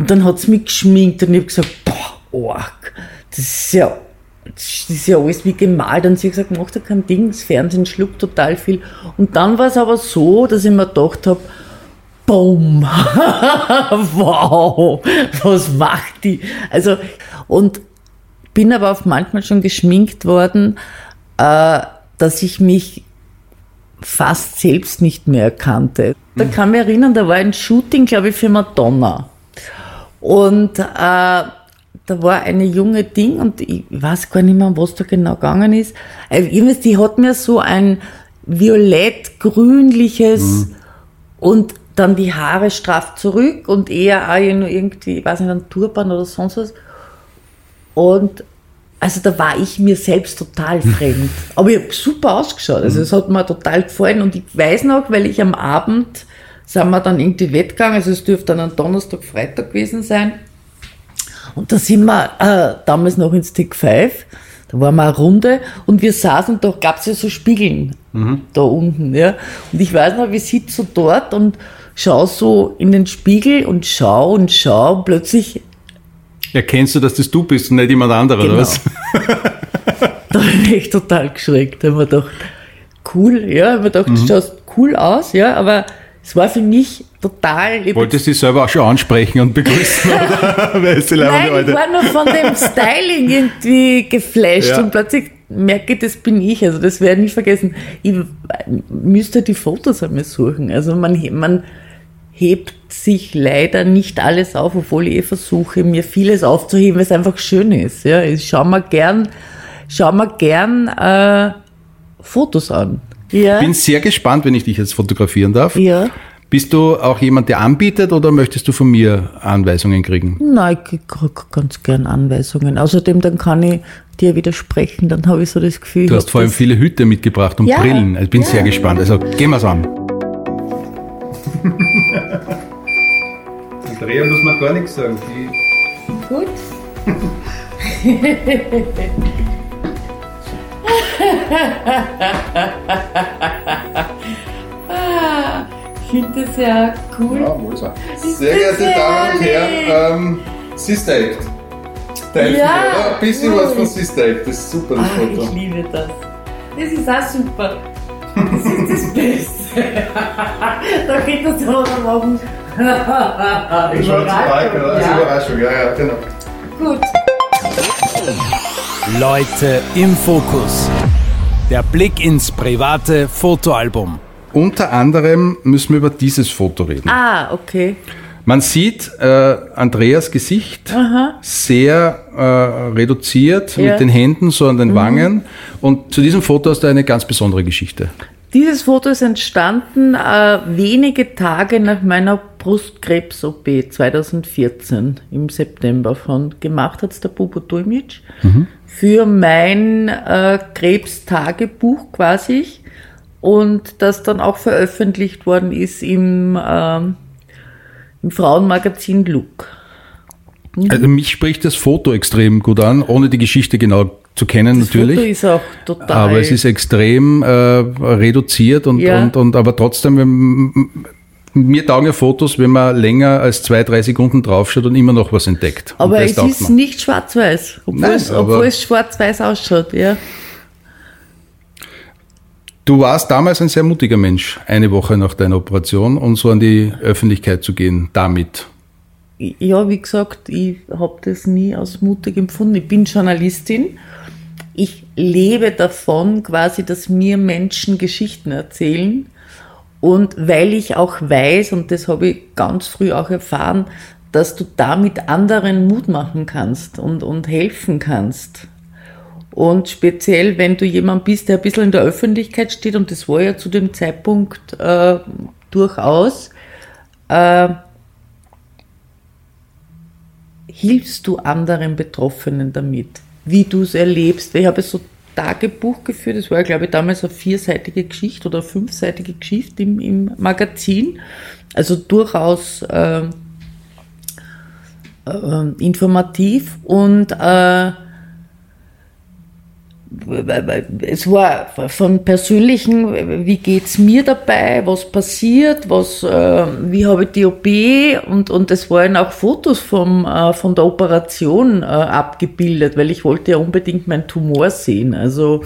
Und dann hat sie mich geschminkt und ich habe gesagt, boah, arg, das ist ja, das ist ja alles wie gemalt. Und sie hat gesagt, mach da kein Ding, das Fernsehen schluckt total viel. Und dann war es aber so, dass ich mir gedacht habe, Boom! <laughs> wow! Was macht die? Also, und bin aber auch manchmal schon geschminkt worden, äh, dass ich mich fast selbst nicht mehr erkannte. Da kann mich erinnern, da war ein Shooting, glaube ich, für Madonna. Und äh, da war eine junge Ding und ich weiß gar nicht mehr, um was da genau gegangen ist. Äh, irgendwas, die hat mir so ein violett-grünliches und dann die Haare straff zurück und eher auch irgendwie, ich weiß nicht, ein Turban oder sonst was. Und also da war ich mir selbst total <laughs> fremd. Aber ich habe super ausgeschaut. Also es hat mir total gefallen. Und ich weiß noch, weil ich am Abend sind wir dann irgendwie wettgegangen, also es dürfte dann ein Donnerstag, Freitag gewesen sein. Und da sind wir äh, damals noch ins Tick 5. Da waren wir eine Runde und wir saßen da gab es ja so Spiegeln da unten. Ja. Und ich weiß noch, wir sitzen so dort und schau so in den Spiegel und schau und schau und plötzlich Erkennst du, dass das du bist und nicht jemand anderer, oder Genau. was? <laughs> da bin ich echt total geschreckt. Da habe ich mir gedacht, cool, ja, ich habe mir gedacht, du schaust cool aus, ja, aber es war für mich total. Ich Wolltest du dich selber auch schon ansprechen und begrüßen, <laughs> Nein, ich war nur von dem Styling irgendwie geflasht Ja. und plötzlich merke ich, das bin ich. Also das werde ich nicht vergessen. Ich müsste die Fotos einmal suchen. Also man, man hebt sich leider nicht alles auf, obwohl ich eh versuche, mir vieles aufzuheben, weil es einfach schön ist. Ja, ich schaue mir gern, schau mir gern äh, Fotos an. Ja, Bin sehr gespannt, wenn ich dich jetzt fotografieren darf. ja. Bist du auch jemand, der anbietet oder möchtest du von mir Anweisungen kriegen? Nein, ich krieg ganz gern Anweisungen. Außerdem, dann kann ich dir widersprechen, dann habe ich so das Gefühl. Du hast vor allem viele Hüte mitgebracht und Ja, Brillen. Also ich bin ja. sehr gespannt. Also gehen wir's an. Andrea muss man gar nichts sagen. Die Gut. <laughs> ah, ich finde das ja cool. wohl so. Sehr geehrte Damen und Herren, ähm, Sister Act. Teil Ja, oder? Ein bisschen cool. was von Sister Act. Das ist super, das Ah, Foto. ich liebe das. Das ist auch super. Das ist das <laughs> Beste. <laughs> da geht das aber noch machen. Als Ja. Überraschung, ja, ja, genau. Gut. Leute im Fokus. Der Blick ins private Fotoalbum. Unter anderem müssen wir über dieses Foto reden. Ah, okay. Man sieht äh, Andreas Gesicht Aha. sehr äh, reduziert Ja. mit den Händen so an den Wangen. Und zu diesem Foto hast du eine ganz besondere Geschichte. Dieses Foto ist entstanden äh, wenige Tage nach meiner Brustkrebs-OP 2014 im September von gemacht hat's der Bubo Dulmitsch für mein äh, Krebstagebuch quasi und das dann auch veröffentlicht worden ist im, ähm, im Frauenmagazin Look. Also mich spricht das Foto extrem gut an, ohne die Geschichte genau zu kennen Das natürlich. Foto ist auch total. Aber es ist extrem äh, reduziert und, Ja. und, und aber trotzdem, wenn, mir taugen ja Fotos, wenn man länger als zwei, drei Sekunden draufschaut und immer noch was entdeckt. aber es ist mir. nicht schwarz-weiß, obwohl, Nein, es, obwohl es schwarz-weiß ausschaut, ja. Du warst damals ein sehr mutiger Mensch, eine Woche nach deiner Operation und so an die Öffentlichkeit zu gehen damit. Ja, wie gesagt, ich habe das nie als mutig empfunden. Ich bin Journalistin. Ich lebe davon quasi, dass mir Menschen Geschichten erzählen. Und weil ich auch weiß, und das habe ich ganz früh auch erfahren, dass du damit anderen Mut machen kannst und, und helfen kannst. Und speziell, wenn du jemand bist, der ein bisschen in der Öffentlichkeit steht, und das war ja zu dem Zeitpunkt äh, durchaus, äh, hilfst du anderen Betroffenen damit, wie du es erlebst. Ich habe so Tagebuch geführt, das war glaube ich, damals eine vierseitige Geschichte oder fünfseitige Geschichte im, im Magazin. Also durchaus äh, äh, informativ und äh, es war von persönlichen, wie geht's mir dabei, was passiert, was, äh, wie habe ich die OP und, und es waren auch Fotos vom, äh, von der Operation äh, abgebildet, weil ich wollte ja unbedingt meinen Tumor sehen. Also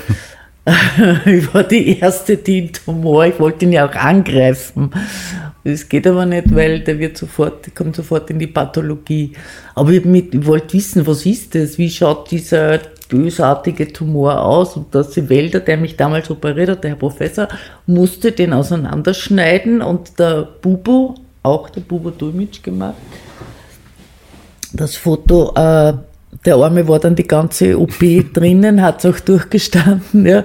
<laughs> ich war die Erste, die den Tumor, ich wollte ihn ja auch angreifen. Das geht aber nicht, weil der wird sofort, kommt sofort in die Pathologie. Aber ich, mit, ich wollte wissen, was ist das? Wie schaut dieser bösartige Tumor aus? Und der Wälder, der mich damals operiert hat, der Herr Professor, musste den auseinanderschneiden und der Bubo, auch der Bubo Dulmitsch gemacht, das Foto, äh, der Arme war dann die ganze OP drinnen, hat es auch durchgestanden, ja,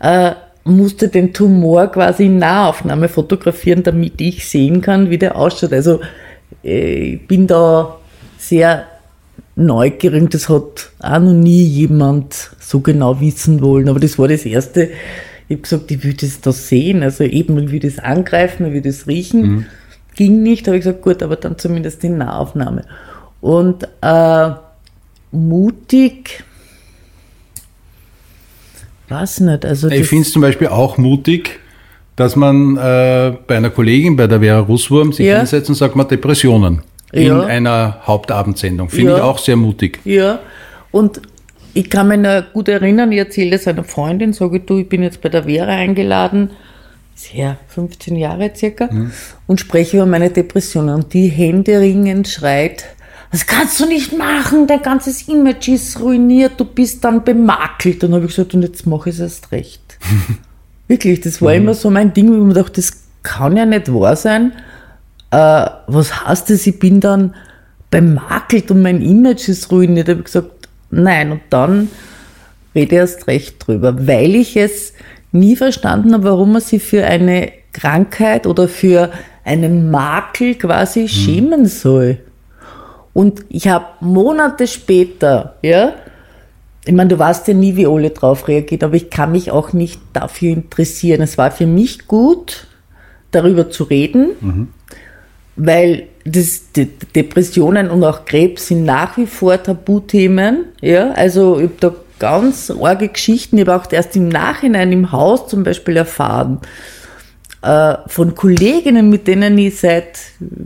äh, musste den Tumor quasi in Nahaufnahme fotografieren, damit ich sehen kann, wie der ausschaut. Also äh, ich bin da sehr neugierig, das hat auch noch nie jemand so genau wissen wollen, aber das war das Erste. Ich habe gesagt, ich will das da sehen, also eben, ich will das angreifen, ich will das riechen. Ging nicht, habe ich gesagt, gut, aber dann zumindest die Nahaufnahme. Und äh, mutig, weiß nicht, also Ich finde es zum Beispiel auch mutig, dass man äh, bei einer Kollegin, bei der Vera Russwurm, sich Ja. hinsetzt und sagt, man Depressionen in Ja. einer Hauptabendsendung. Finde Ja. ich auch sehr mutig. Ja, und ich kann mich noch gut erinnern, ich erzähle das einer Freundin, sage du, ich bin jetzt bei der Vera eingeladen, ist her, 15 Jahre circa, und spreche über meine Depressionen. Und die händeringend schreit, das kannst du nicht machen, dein ganzes Image ist ruiniert, du bist dann bemakelt. Dann habe ich gesagt, und jetzt mache ich es erst recht. <laughs> Wirklich, das war immer so mein Ding, wo ich mir dachte, das kann ja nicht wahr sein. Äh, was heißt das, ich bin dann bemakelt und mein Image ist ruiniert. Da habe ich gesagt, nein, und dann rede ich erst recht drüber, weil ich es nie verstanden habe, warum man sich für eine Krankheit oder für einen Makel quasi schämen soll. Und ich habe Monate später, ja, ich meine, du weißt ja nie, wie alle drauf reagiert, aber ich kann mich auch nicht dafür interessieren. Es war für mich gut, darüber zu reden, weil das, die Depressionen und auch Krebs sind nach wie vor Tabuthemen. Ja, also ich habe da ganz arge Geschichten, ich habe auch erst im Nachhinein im Haus zum Beispiel erfahren, äh, von Kolleginnen, mit denen ich seit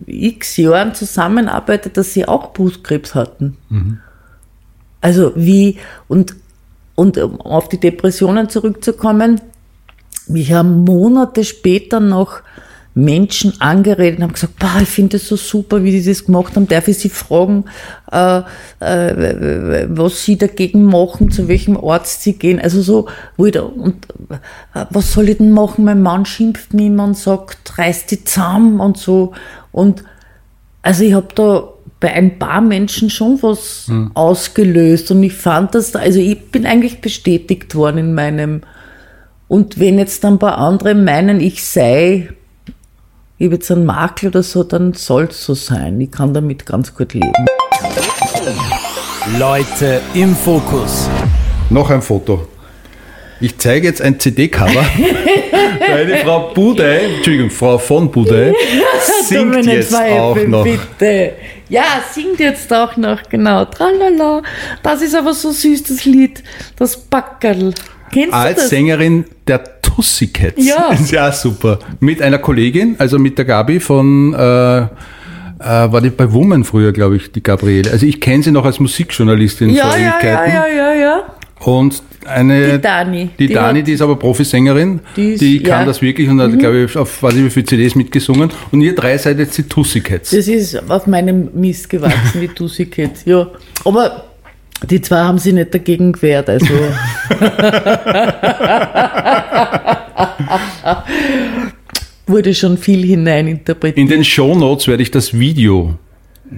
x Jahren zusammenarbeite, dass sie auch Brustkrebs hatten. Also wie, und, und um auf die Depressionen zurückzukommen, mich haben Monate später noch Menschen angeredet und haben gesagt, boah, ich finde das so super, wie die das gemacht haben. Darf ich Sie fragen, äh, äh, was Sie dagegen machen, zu welchem Arzt Sie gehen? Also so, wo ich da, und äh, was soll ich denn machen? Mein Mann schimpft mich immer und sagt, reiß die zusammen und so. Und also ich habe da bei ein paar Menschen schon was Hm. ausgelöst und ich fand das, da- also ich bin eigentlich bestätigt worden in meinem, und wenn jetzt ein paar andere meinen, ich sei, ich habe jetzt einen Makel oder so, dann soll es so sein. Ich kann damit ganz gut leben. Leute im Fokus. Noch ein Foto. Ich zeige jetzt ein CD-Cover. Meine <laughs> Frau Budei, Entschuldigung, Frau von Budei, singt Dominik jetzt auch noch. Bitte. Ja, singt jetzt auch noch, genau. Tralala. Das ist aber so süß, das Lied. Das Backerl. Kennst Als? Sängerin der Tussycats. Ja. <laughs> ja, super. Mit einer Kollegin, also mit der Gabi von, äh, äh, war die bei Woman früher, glaube ich, die Gabriele. Also ich kenne sie noch als Musikjournalistin Ja, vor ja, ja, Ewigkeiten. ja, ja, ja. Und eine, Die Dani. die, Die Dani, hat- die ist aber Profisängerin, Die die, ist- kann ja. Mhm. das wirklich und hat, glaube ich, auf weiß ich wie viele CDs mitgesungen. Und ihr drei seid jetzt die Tussycats. Das ist auf meinem Mist gewachsen, die Tussycats. Ja. Aber die zwei haben sich nicht dagegen gewehrt. Also. <laughs> Wurde schon viel hineininterpretiert. In den Show Notes werde ich das Video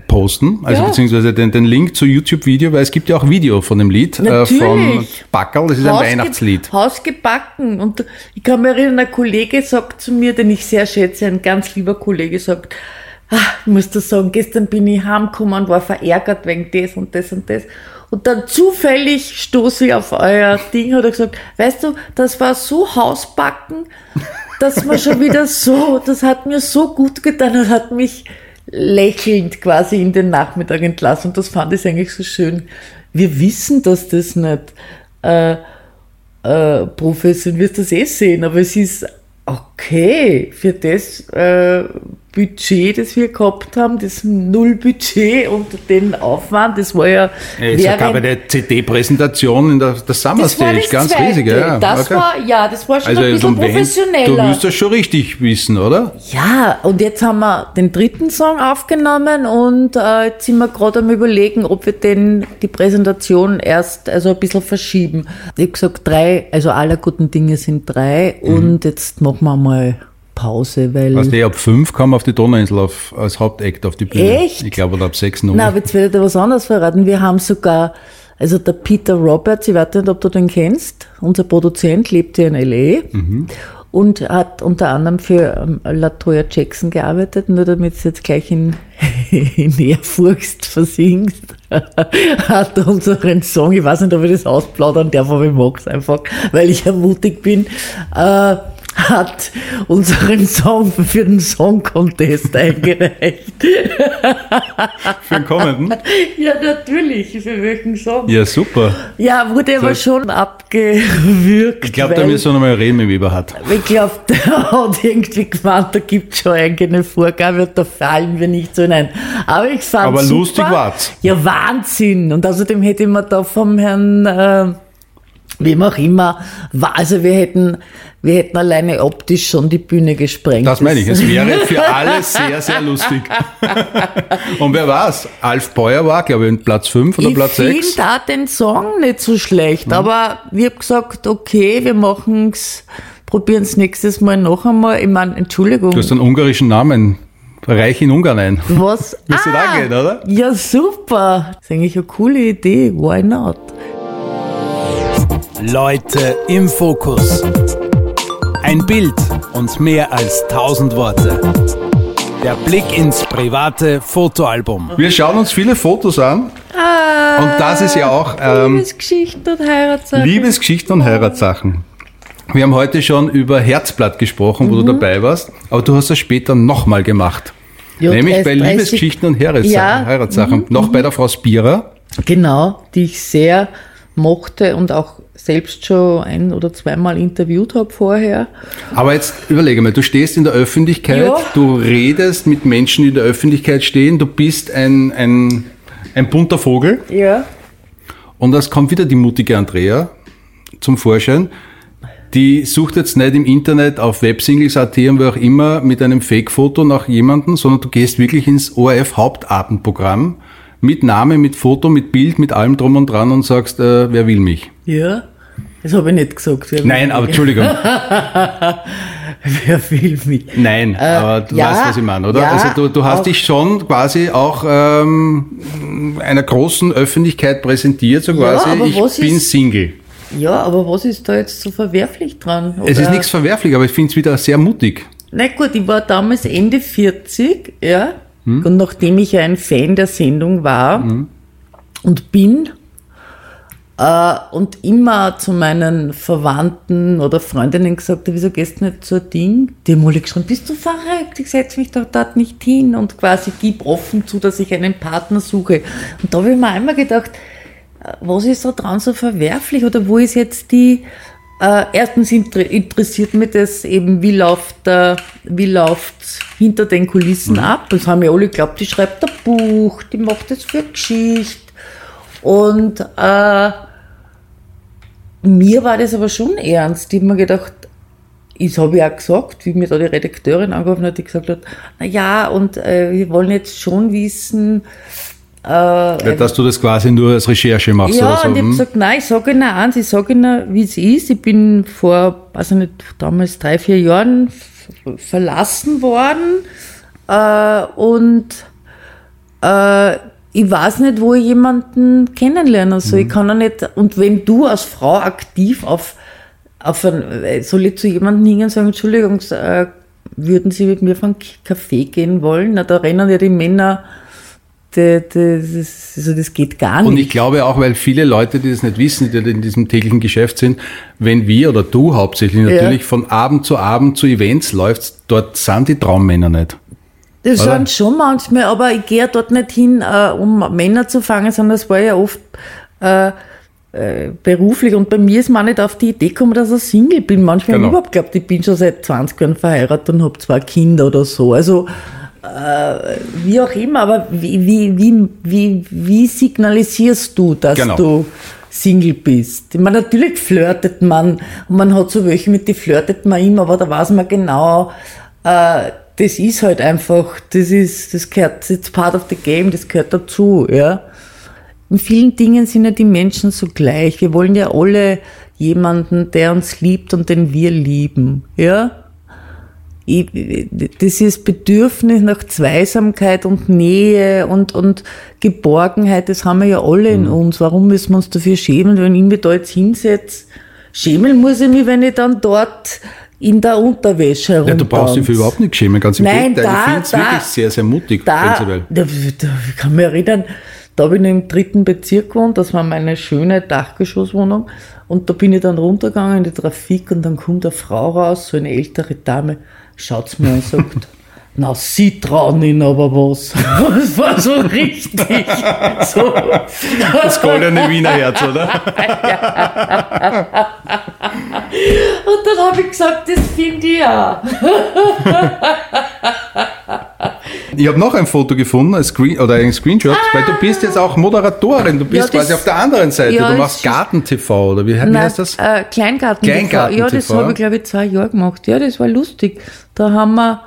posten, also Ja. beziehungsweise den, den Link zu YouTube-Video, weil es gibt ja auch Video von dem Lied äh, Natürlich. Backerl, das ist ein Hausge- Weihnachtslied. Hausgebacken. Und ich kann mich erinnern, ein Kollege sagt zu mir, den ich sehr schätze, ein ganz lieber Kollege sagt, ah, ich muss das sagen, gestern bin ich heimgekommen und war verärgert wegen das und das und das. Und dann zufällig stoße ich auf euer Ding, er gesagt, weißt du, das war so Hausbacken, dass man schon wieder so, das hat mir so gut getan und hat mich lächelnd quasi in den Nachmittag entlassen. Und das fand ich eigentlich so schön. Wir wissen, dass das nicht äh, äh, und wirst das eh sehen, aber es ist okay für das äh, Budget, das wir gehabt haben, das Nullbudget und den Aufwand, das war ja Es gab während- eine CD-Präsentation in der, der Summer Stage, das ganz Zweite. riesig. Ja, das okay. war, ja, das war schon also ein bisschen wenn, du professioneller. willst das schon richtig wissen, oder? Ja, und jetzt haben wir den dritten Song aufgenommen und äh, jetzt sind wir gerade am überlegen, ob wir den, die Präsentation erst also ein bisschen verschieben. Ich habe gesagt, drei, also aller guten Dinge sind drei Mhm. und jetzt machen wir mal Pause, weil... Weißt du, ab fünf kam auf die Donauinsel auf, als Hauptakt auf die Bühne. Echt? Ich glaube, ab sechs noch. Na, aber jetzt werde ich dir was anderes verraten. Wir haben sogar, also der Peter Roberts, ich weiß nicht, ob du den kennst, unser Produzent lebt ja in L.A. und hat unter anderem für ähm, Latoya Jackson gearbeitet, nur damit es jetzt gleich in, <laughs> in Ehrfurcht versinkst, <laughs> hat unseren Song, ich weiß nicht, ob ich das ausplaudern darf, aber ich mag es einfach, weil ich ermutigt bin, äh, hat unseren Song für den Song Contest eingereicht. Für den kommenden? Ja, natürlich. Für welchen Song? ja, super. Ja, wurde aber schon abgewürgt. Ich glaube, da müssen wir nochmal reden mit dem Eberhard. ich glaube, <laughs> der hat irgendwie gemeint, da gibt es schon eine Vorgabe und da fallen wir nicht so hinein. Aber ich fand Aber super. lustig war's. Ja, Wahnsinn. Und außerdem hätte ich mir da vom Herrn, äh, wem auch immer, war, also wir hätten, wir hätten alleine optisch schon die Bühne gesprengt. Das meine ich. Es wäre <laughs> für alle sehr, sehr lustig. Und wer weiß, Alf Beuer war, glaube ich, in Platz 5 oder ich Platz finde 6. da den Song nicht so schlecht, aber ich habe gesagt, okay, wir machen's, probieren's nächstes Mal noch einmal. Ich meine, Entschuldigung. Du hast einen ungarischen Namen. Reich in Ungarn ein. Was? <laughs> Müsste da gehen, oder? Ja, super. Das ist eigentlich eine coole Idee. Why not? Leute im Fokus. Ein Bild und mehr als tausend Worte. Der Blick ins private Fotoalbum. Wir schauen uns viele Fotos an. Und das ist ja auch ähm, Liebesgeschichten und Heiratssachen. Liebesgeschichten und Heiratssachen. Wir haben heute schon über Herzblatt gesprochen, wo du Mhm. dabei warst, aber du hast das später nochmal gemacht. Ja, Nämlich 30 bei Liebesgeschichten und Heiratssachen. Ja. Mhm. Heiratssachen. Noch bei der Frau Spierer. Genau, die ich sehr mochte und auch selbst schon ein oder zweimal interviewt habe vorher. Aber jetzt überlege mal, du stehst in der Öffentlichkeit, Ja. du redest mit Menschen, die in der Öffentlichkeit stehen, du bist ein, ein, ein bunter Vogel Ja. und es kommt wieder die mutige Andrea zum Vorschein. Die sucht jetzt nicht im Internet auf Websingles.at und wo auch immer mit einem Fake-Foto nach jemandem, sondern du gehst wirklich ins ORF-Hauptabendprogramm mit Name, mit Foto, mit Bild, mit allem drum und dran und sagst, äh, wer will mich? Ja. Das habe ich nicht gesagt. Ja, Nein, aber Entschuldigung. <laughs> Wer will mich? Nein, aber du ja, weißt, was ich meine, oder? ja, also du, du hast dich schon quasi auch ähm, einer großen Öffentlichkeit präsentiert, so Ja, quasi, aber ich bin ist- Single. Ja, aber was ist da jetzt so verwerflich dran? Es ist Oder- nichts verwerflich, aber ich finde es wieder sehr mutig. Na gut, ich war damals Ende 40, ja. Hm? Und nachdem ich ja ein Fan der Sendung war und bin, äh, und immer zu meinen Verwandten oder Freundinnen gesagt habe, wieso gehst du nicht ein Ding? Die haben alle geschrieben, bist du verrückt? Ich setze mich doch dort nicht hin und quasi gib offen zu, dass ich einen Partner suche. Und da habe ich mir einmal gedacht, äh, was ist da dran so verwerflich oder wo ist jetzt die, äh, erstens inter interessiert mich das eben, wie läuft, äh, wie läuft's hinter den Kulissen ab. Das haben ja alle geglaubt, die schreibt ein Buch, die macht das für Geschichte. Und äh, mir war das aber schon ernst. Ich habe mir gedacht, ich habe ja auch gesagt, wie mir da die Redakteurin angerufen hat, die gesagt hat, na ja, und äh, wir wollen jetzt schon wissen, äh, dass du das quasi nur als Recherche machst ja, oder so. und ich habe hm? gesagt, nein, ich sage Ihnen eins, ich sage Ihnen, wie es ist. Ich bin vor, weiß ich nicht, damals drei, vier Jahren verlassen worden äh, und äh, ich weiß nicht, wo ich jemanden kennenlernen soll. Mhm. Ich kann ja nicht, und wenn du als Frau aktiv auf, auf ein, äh, soll ich zu jemandem hingehen und sagen, Entschuldigung, äh, würden Sie mit mir auf einen Kaffee gehen wollen? Na, da rennen ja die Männer, das, also das geht gar nicht. Und ich glaube auch, weil viele Leute, die das nicht wissen, die in diesem täglichen Geschäft sind, wenn wir oder du hauptsächlich natürlich von Abend zu Abend zu Events läufst, dort sind die Traummänner nicht. Das Oder? sind schon manchmal, aber ich gehe dort nicht hin, äh, um Männer zu fangen, sondern es war ja oft äh, äh, beruflich. Und bei mir ist man nicht auf die Idee gekommen, dass ich Single bin. Manchmal Genau. habe ich überhaupt geglaubt, ich bin schon seit 20 Jahren verheiratet und habe zwei Kinder oder so. Also äh, wie auch immer, aber wie, wie, wie, wie, wie signalisierst du, dass Genau. du Single bist? Ich meine, natürlich flirtet man und man hat so welche, mit die flirtet man immer, aber da weiß man genau, äh, das ist halt einfach, das ist, das gehört, it's part of the game, das gehört dazu, ja. In vielen Dingen sind ja die Menschen so gleich. Wir wollen ja alle jemanden, der uns liebt und den wir lieben, ja. Dieses Bedürfnis nach Zweisamkeit und Nähe und, und Geborgenheit, das haben wir ja alle in uns. Warum müssen wir uns dafür schämen, wenn ich mich da jetzt hinsetze? Schämen muss ich mich, wenn ich dann dort in der Unterwäsche Ja, du brauchst dich für überhaupt nicht schämen, ganz im Nein, Gegenteil. da- ich finde es wirklich sehr, sehr mutig, da, prinzipiell. da, da, ich kann mich erinnern, da habe ich im dritten Bezirk gewohnt, das war meine schöne Dachgeschosswohnung. Und da bin ich dann runtergegangen in die Trafik und dann kommt eine Frau raus, so eine ältere Dame, schaut's mir an und sagt, na, sie trauen ihnen aber was. <laughs> Das war so richtig. <laughs> So. Das goldene Wiener Herz, oder? <laughs> Und dann habe ich gesagt, das finde ich auch. Ich habe noch ein Foto gefunden, ein Screen, oder ein Screenshot, weil du bist jetzt auch Moderatorin, du bist Ja, quasi auf der anderen Seite. ja, du machst Garten-TV, oder wie, wie Nein, heißt das? Äh, Kleingarten. Kleingarten Ja, das habe ich, glaube ich, zwei Jahre gemacht. Ja, das war lustig. Da haben wir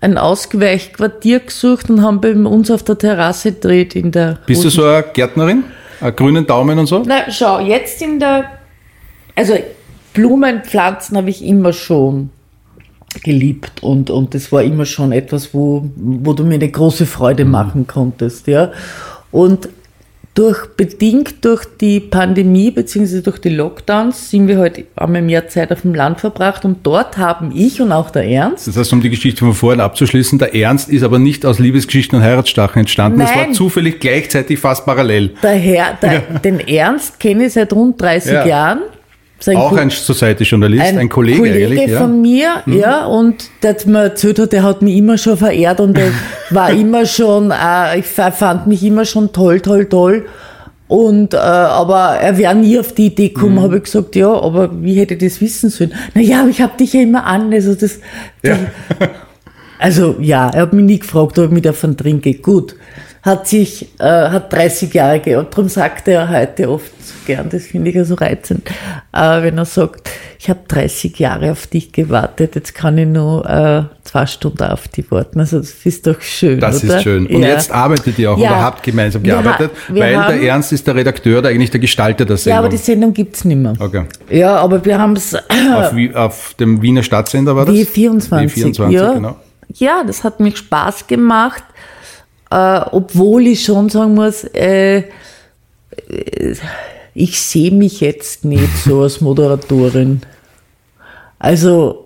ein Ausweichquartier gesucht und haben bei uns auf der Terrasse gedreht in der. Bist du so eine Gärtnerin? Einen grünen Daumen und so? Na, schau, jetzt in der. Also, Blumen, Pflanzen habe ich immer schon geliebt und, und das war immer schon etwas, wo, wo du mir eine große Freude machen konntest, ja. Und durch, bedingt durch die Pandemie beziehungsweise durch die Lockdowns sind wir heute einmal mehr Zeit auf dem Land verbracht und dort haben ich und auch der Ernst Das heißt, um die Geschichte von vorhin abzuschließen, der Ernst ist aber nicht aus Liebesgeschichten und Heiratsstachen entstanden. Es war Nein. zufällig gleichzeitig fast parallel. Daher, der, den Ernst kenne ich seit rund 30 Ja. Jahren. Sein Auch Ko- ein Society-Journalist, ein, Kollege, eigentlich. Ja. Mhm. von mir, ja, und der hat mir erzählt hat, der hat mich immer schon verehrt und er <laughs> war immer schon, äh, ich fand mich immer schon toll, toll, toll. Und, äh, aber er wäre nie auf die Idee Mhm. gekommen, habe ich gesagt, ja, aber wie hätte ich das wissen sollen? Naja, aber ich habe dich ja immer an, also das, Ja. also ja, er hat mich nie gefragt, ob ich mit davon trinke. Gut. Hat sich, äh, hat 30 Jahre gehabt. Darum sagt er heute oft so gern, das finde ich ja so reizend, äh, wenn er sagt, ich habe 30 Jahre auf dich gewartet, jetzt kann ich nur äh, zwei Stunden auf dich warten. Also das ist doch schön, Das oder? ist schön. Und Ja. jetzt arbeitet ihr auch Ja. oder habt gemeinsam Wir ha- gearbeitet, wir weil der Ernst ist der Redakteur, der eigentlich der Gestalter der Ja, Sendung. aber die Sendung gibt's nicht mehr. okay. Ja, aber wir haben es Auf, auf dem Wiener Stadtsender war das? W24. W24, ja. genau. ja, das hat mir Spaß gemacht, äh, obwohl ich schon sagen muss, äh, äh, ich sehe mich jetzt nicht so als Moderatorin. Also,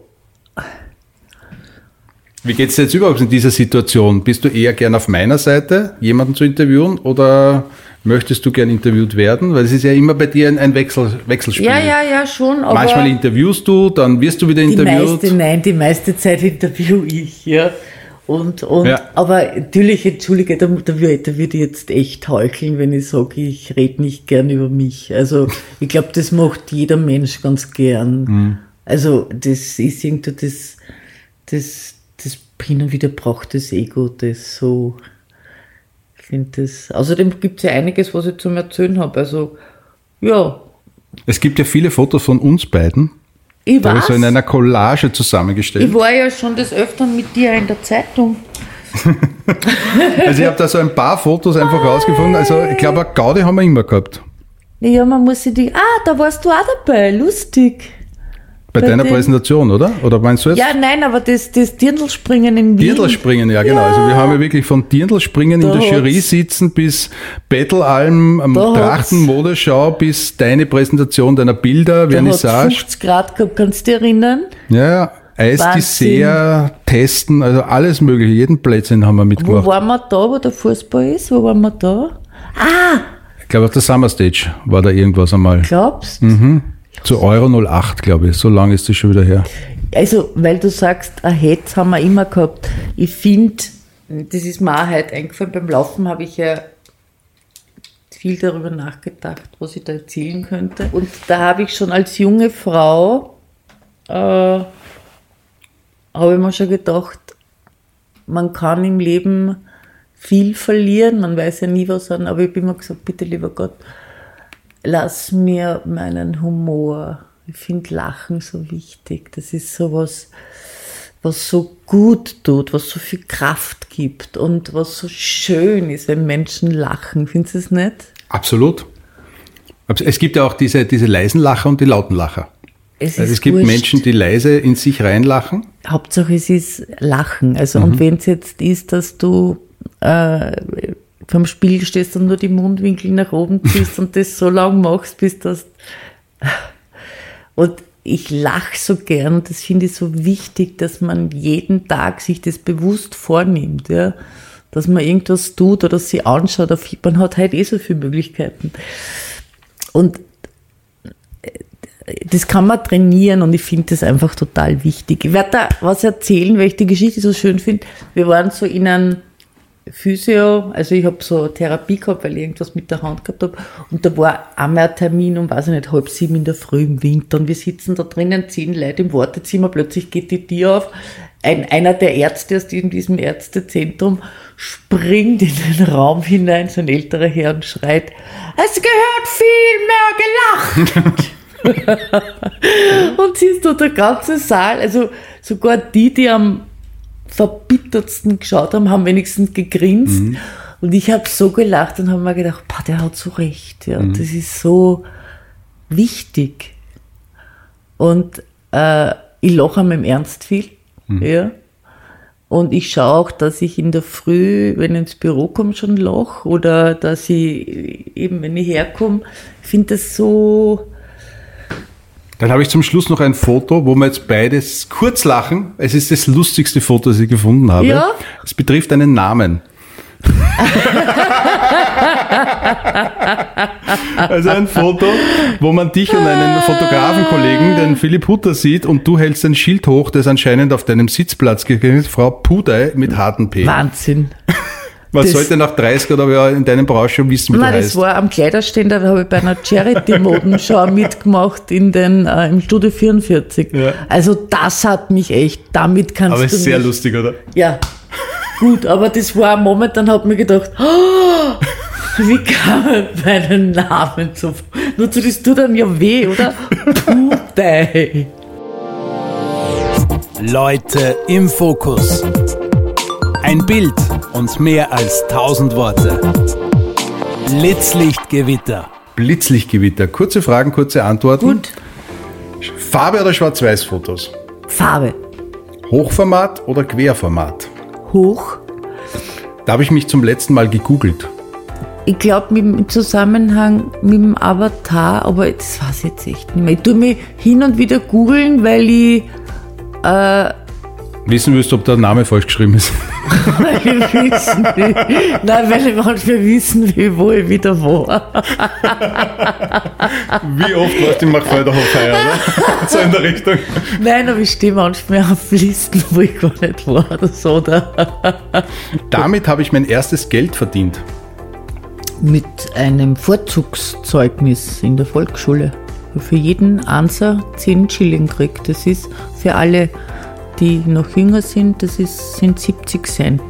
Wie geht's dir jetzt überhaupt in dieser Situation? Bist du eher gern auf meiner Seite, jemanden zu interviewen, oder möchtest du gern interviewt werden? Weil es ist ja immer bei dir ein, Wechsel, Wechselspiel. ja, ja, ja, schon, Manchmal interviewst du, dann wirst du wieder die interviewt. meiste, nein, die meiste Zeit interview ich, ja. Und, und, Ja. aber natürlich, entschuldige, da, da, würde, da würde ich jetzt echt heucheln, wenn ich sage, ich rede nicht gern über mich. Also, ich glaube, das macht jeder Mensch ganz gern. Mhm. Also, das ist irgendwie das, das, das hin und wieder braucht das Ego, das so, ich finde das, außerdem gibt es ja einiges, was ich zum Erzählen habe. Also, ja, Es gibt ja viele Fotos von uns beiden. Ich weiß. so in einer Collage zusammengestellt. Ich war ja schon des Öfteren mit dir in der Zeitung. <laughs> Also ich habe da so ein paar Fotos einfach rausgefunden. Also ich glaube, eine Gaudi haben wir immer gehabt. Ja, man muss sich die. Ah, da warst du auch dabei. Lustig. Bei, Bei deiner dem- Präsentation, oder? Oder meinst du jetzt? Ja, nein, aber das, das Dirndlspringen in Wien. Dirndlspringen, ja genau. Also wir haben ja wirklich von Dirndlspringen in Da der Jury sitzen bis Battlealm, am Da hat's- Trachtenmodeschau bis deine Präsentation deiner Bilder, Da Vernissage. 50 Grad gehabt, kannst du dich erinnern? Ja, ja. Eisdessert, testen, also alles mögliche. Jeden Plätzchen haben wir Wo mitgemacht. waren wir da, wo der Fußball ist? Wo waren wir da? Ah, Ich glaube auf der Summer Stage war da irgendwas einmal. glaubst Mhm. Zu Euro 08, glaube ich. So lange ist das schon wieder her. Also, weil du sagst, ein Hetz haben wir immer gehabt. Ich finde, das ist mir auch heute eingefallen, beim Laufen habe ich ja viel darüber nachgedacht, was ich da erzählen könnte. Und da habe ich schon als junge Frau, äh, habe ich mir schon gedacht, man kann im Leben viel verlieren, man weiß ja nie, was an, aber ich habe immer gesagt, bitte lieber Gott, lass mir meinen Humor. Ich finde Lachen so wichtig. Das ist so was, was so gut tut, was so viel Kraft gibt und was so schön ist, wenn Menschen lachen. Findest du es nicht? Absolut. Es gibt ja auch diese, diese leisen Lacher und die lauten Lacher. Es Also es gibt wurscht. Menschen, die leise in sich reinlachen. Hauptsache es ist Lachen. Also Mhm. und wenn es jetzt ist, dass du äh, vom Spiegel stehst und nur die Mundwinkel nach oben ziehst und das so lang machst, bis das und ich lache so gern und das finde ich so wichtig, dass man jeden Tag sich das bewusst vornimmt, ja. Dass man irgendwas tut oder sich anschaut. Man hat halt eh so viele Möglichkeiten. Und das kann man trainieren und ich finde das einfach total wichtig. Ich werde da was erzählen, weil ich die Geschichte so schön finde. Wir waren so in einem Physio, also ich habe so Therapie gehabt, weil ich irgendwas mit der Hand gehabt habe und da war einmal ein Termin um, weiß ich nicht, halb sieben in der Früh im Winter. Und wir sitzen da drinnen, zehn Leute im Wartezimmer, plötzlich geht die Tür auf, ein, einer der Ärzte aus diesem, diesem Ärztezentrum springt in den Raum hinein, so ein älterer Herr und schreit, es gehört viel mehr gelacht. <laughs> <laughs> Und siehst du, der ganze Saal, also sogar die, die am verbittertsten geschaut haben, haben wenigstens gegrinst. Und ich habe so gelacht und habe mir gedacht, boah, der hat so recht. Ja, das ist so wichtig. Und äh, ich lache am Ernst viel. Ja. Und ich schaue auch, dass ich in der Früh, wenn ich ins Büro komme, schon lache. Oder dass ich eben, wenn ich herkomme, finde das so, Dann habe ich zum Schluss noch ein Foto, wo wir jetzt beides kurz lachen. Es ist das lustigste Foto, das ich gefunden habe. Ja? Es betrifft einen Namen. <laughs> also ein Foto, wo man dich und einen Fotografenkollegen, den Philipp Hutter, sieht und du hältst ein Schild hoch, das anscheinend auf deinem Sitzplatz gekriegt ist, Frau Pudey mit harten P. Wahnsinn. Man das- sollte nach 30 oder ja in deinem Branche schon wissen, wie Nein, du das heißt. war am Kleiderständer, da habe ich bei einer Charity-Modenschau <laughs> mitgemacht in den, äh, im Studio 44. Ja. Also das hat mich echt, damit kannst Aber du ist sehr mich, lustig, oder? Ja, gut, aber das war ein Moment, dann hat mir gedacht, oh, wie kann man meinen Namen so. Nur zu das tut dann ja weh, oder? Puh, Leute im Fokus. Ein Bild und mehr als tausend Worte. Blitzlichtgewitter. Blitzlichtgewitter. Kurze Fragen, kurze Antworten. Gut. Farbe oder Schwarz-Weiß-Fotos? Farbe. Hochformat oder Querformat? Hoch. Da habe ich mich zum letzten Mal gegoogelt. Ich glaube, im Zusammenhang mit dem Avatar, aber das weiß ich jetzt echt nicht mehr. Ich tue mich hin und wieder googeln, weil ich äh, Wissen willst, ob der Name falsch geschrieben ist? <laughs> weil ich wissen will. Nein, weil ich manchmal wissen will, wo ich wieder war. Wie oft warst du im Machfelderhof heuer, oder? <laughs> So in der Richtung. Nein, aber ich stehe manchmal auf Listen, wo ich gar nicht war oder so. Oder? Damit habe ich mein erstes Geld verdient. Mit einem Vorzugszeugnis in der Volksschule. Für jeden Anser 10 Schilling kriegt. Das ist für alle, die noch jünger sind, das ist, sind 70 Cent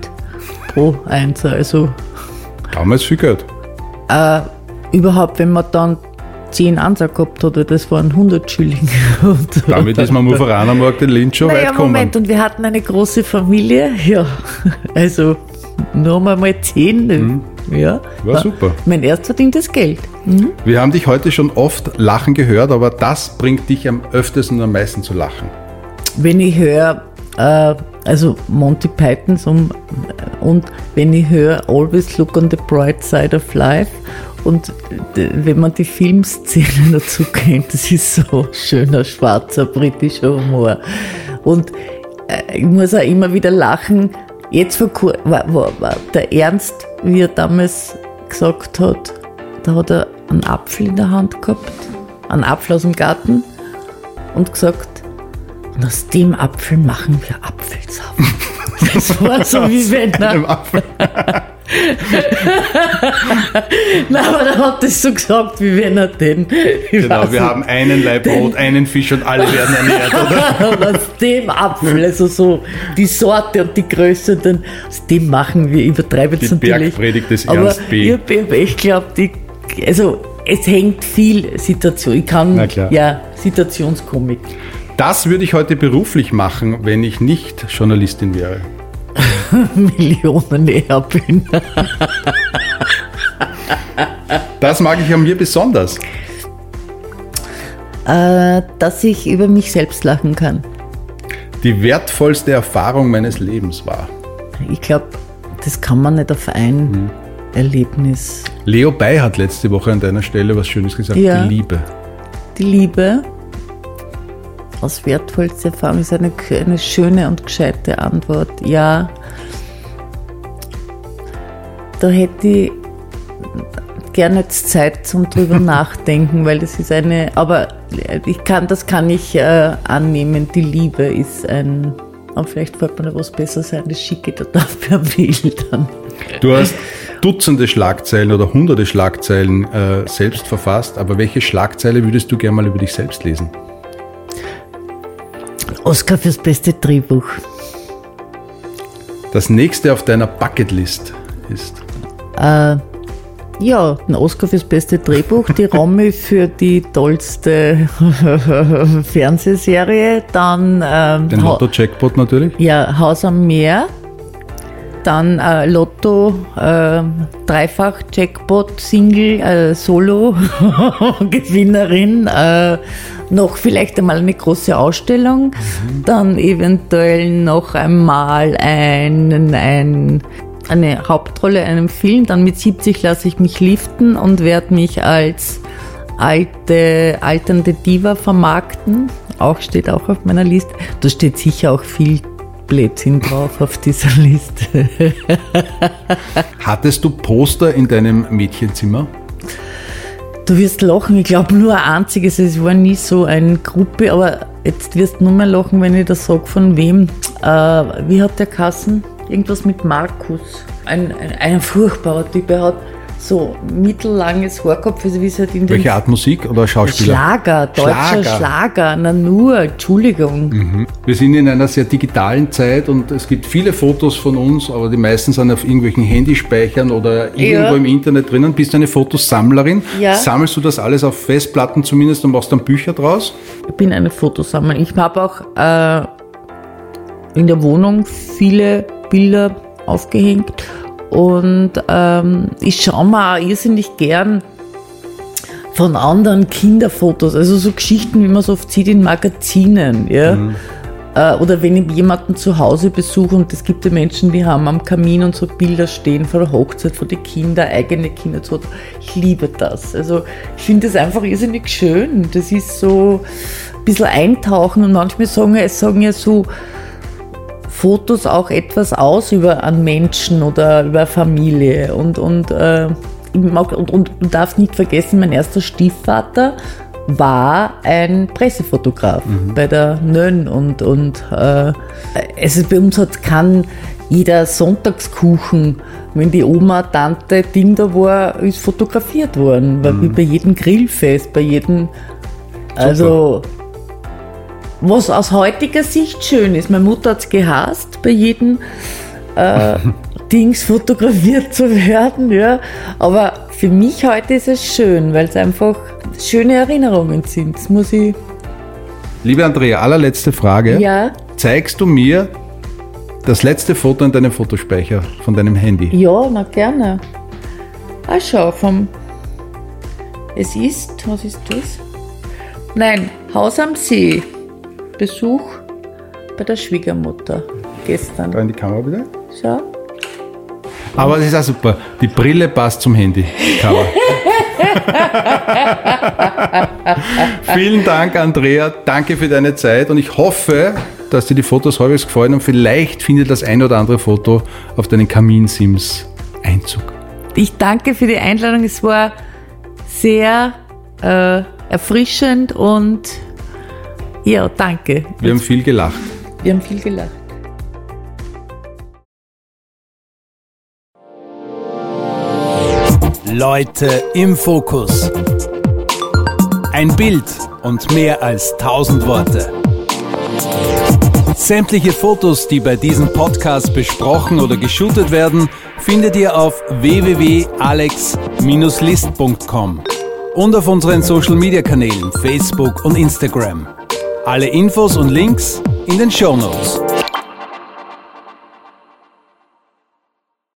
pro Einser. Also Damals viel Geld. äh, überhaupt, wenn man dann 10 Anser gehabt hat, das waren 100 Schilling. <laughs> Damit ist man am Uferanermarkt in Linz schon naja, weit gekommen. Moment, und wir hatten eine große Familie, <laughs> ja, also nur mal mal 10, ja. War super. Mein erst verdientes Geld. Wir haben dich heute schon oft lachen gehört, aber das bringt dich am öftesten und am meisten zu lachen. Wenn ich höre, äh, also Monty Pythons um, und wenn ich höre Always Look on the Bright Side of Life und wenn man die Filmszenen <laughs> dazu kennt, das ist so schöner schwarzer britischer Humor. Und äh, ich muss auch immer wieder lachen. Jetzt vor kur war der Ernst, wie er damals gesagt hat, da hat er einen Apfel in der Hand gehabt, einen Apfel aus dem Garten und gesagt, und aus dem Apfel machen wir Apfelsaft. Das war so wie wenn Einem. Apfel. <laughs> Nein, aber er hat das so gesagt, wie wenn er den. ich Genau, wir haben einen Laib Brot, einen Fisch und alle werden ernährt, oder? <laughs> und aus dem Apfel, also so die Sorte und die Größe, dann, aus dem machen wir, übertreibe jetzt Die natürlich. Bergpredigt des aber Ernst B. ich ich, also es hängt viel Situation. Ich kann Na klar. ja Situationskomik. Das würde ich heute beruflich machen, wenn ich nicht Journalistin wäre. <laughs> Millionen bin. Das mag ich an mir besonders. Äh, dass ich über mich selbst lachen kann. Die wertvollste Erfahrung meines Lebens war. Ich glaube, das kann man nicht auf ein Mhm. Erlebnis. Leo Bay hat letzte Woche an deiner Stelle was Schönes gesagt. Ja. Die Liebe. Die Liebe als wertvollste Erfahrung ist eine, eine schöne und gescheite Antwort. Ja, da hätte ich gerne jetzt Zeit zum drüber <laughs> nachdenken, weil das ist eine, aber ich kann, das kann ich äh, annehmen. Die Liebe ist ein, aber vielleicht fällt mir noch was besser sein, das schicke ich da dann per Mail dann. Du hast Dutzende Schlagzeilen oder hunderte Schlagzeilen äh, selbst verfasst, aber welche Schlagzeile würdest du gerne mal über dich selbst lesen? Oscar fürs beste Drehbuch. Das nächste auf deiner Bucketlist ist. Äh, ja, ein Oscar fürs beste Drehbuch, die <laughs> Romy für die tollste <laughs> Fernsehserie, dann ähm, Den Lotto-Jackpot natürlich. ja, Haus am Meer, dann äh, Lotto, äh, Dreifach Jackpot, Single, äh, Solo, <laughs> Gewinnerin, äh, noch vielleicht einmal eine große Ausstellung, dann eventuell noch einmal ein, ein, eine Hauptrolle in einem Film, dann mit 70 lasse ich mich liften und werde mich als alte, alternde Diva vermarkten. Auch steht auch auf meiner Liste. Da steht sicher auch viel Blödsinn drauf auf dieser Liste. Hattest du Poster in deinem Mädchenzimmer? Du wirst lachen, ich glaube nur ein einziges, es war nie so eine Gruppe, aber jetzt wirst du nur mehr lachen, wenn ich das sage, von wem. Äh, wie hat der Kassen? Irgendwas mit Markus. Ein, ein, ein furchtbarer Typ. Er hat so mittellanges Haar gehabt, also wie es halt in den Welche Art Musik oder Schauspieler? Schlager, deutscher Schlager. Schlager, na nur, Entschuldigung. Mhm. Wir sind in einer sehr digitalen Zeit und es gibt viele Fotos von uns, aber die meisten sind auf irgendwelchen Handyspeichern oder irgendwo Ja. im Internet drinnen. Bist du eine Fotosammlerin? Ja. Sammelst du das alles auf Festplatten zumindest und machst dann Bücher draus? Ich bin eine Fotosammlerin. Ich habe auch äh, in der Wohnung viele Bilder aufgehängt und ähm, ich schaue mir auch irrsinnig gern von anderen Kinderfotos, also so Geschichten, wie man es oft sieht in Magazinen, ja. Äh, Oder wenn ich jemanden zu Hause besuche und es gibt ja Menschen, die haben am Kamin und so Bilder stehen von der Hochzeit, von den Kindern, eigene Kinder. so. Ich liebe das. Also ich finde das einfach irrsinnig schön. Das ist so ein bisschen eintauchen und manchmal sagen, sagen ja so Fotos auch etwas aus über einen Menschen oder über Familie. Und, und, äh, und, und du darfst nicht vergessen, mein erster Stiefvater war ein Pressefotograf bei der Nönn und, und äh, also bei uns hat kann jeder Sonntagskuchen, wenn die Oma, Tante, Ding da war, ist fotografiert worden. Weil wie bei jedem Grillfest, bei jedem also was aus heutiger Sicht schön ist. Meine Mutter hat es gehasst, bei jedem äh, <laughs> Dings fotografiert zu werden. Ja. Aber für mich heute ist es schön, weil es einfach schöne Erinnerungen sind. Das muss ich. Liebe Andrea, allerletzte Frage. Ja, Zeigst du mir das letzte Foto in deinem Fotospeicher von deinem Handy? ja, na gerne. Ah, schau, vom. Es ist, was ist das? Nein, Haus am See. Besuch bei der Schwiegermutter gestern. Da in die Kamera bitte. Schau. Aber es ist auch super. Die Brille passt zum Handy. <laughs> Vielen Dank, Andrea. Danke für deine Zeit und ich hoffe, dass dir die Fotos halbwegs gefallen und vielleicht findet das ein oder andere Foto auf deinen Kaminsims Einzug. Ich danke für die Einladung. Es war sehr äh, erfrischend und ja, danke. Wir haben viel gelacht. Wir haben viel gelacht. Leute im Fokus. Ein Bild und mehr als 1000 Worte. Sämtliche Fotos, die bei diesem Podcast besprochen oder geshootet werden, findet ihr auf www.alex-list.com und auf unseren Social Media Kanälen Facebook und Instagram. Alle Infos und Links in den Show Notes.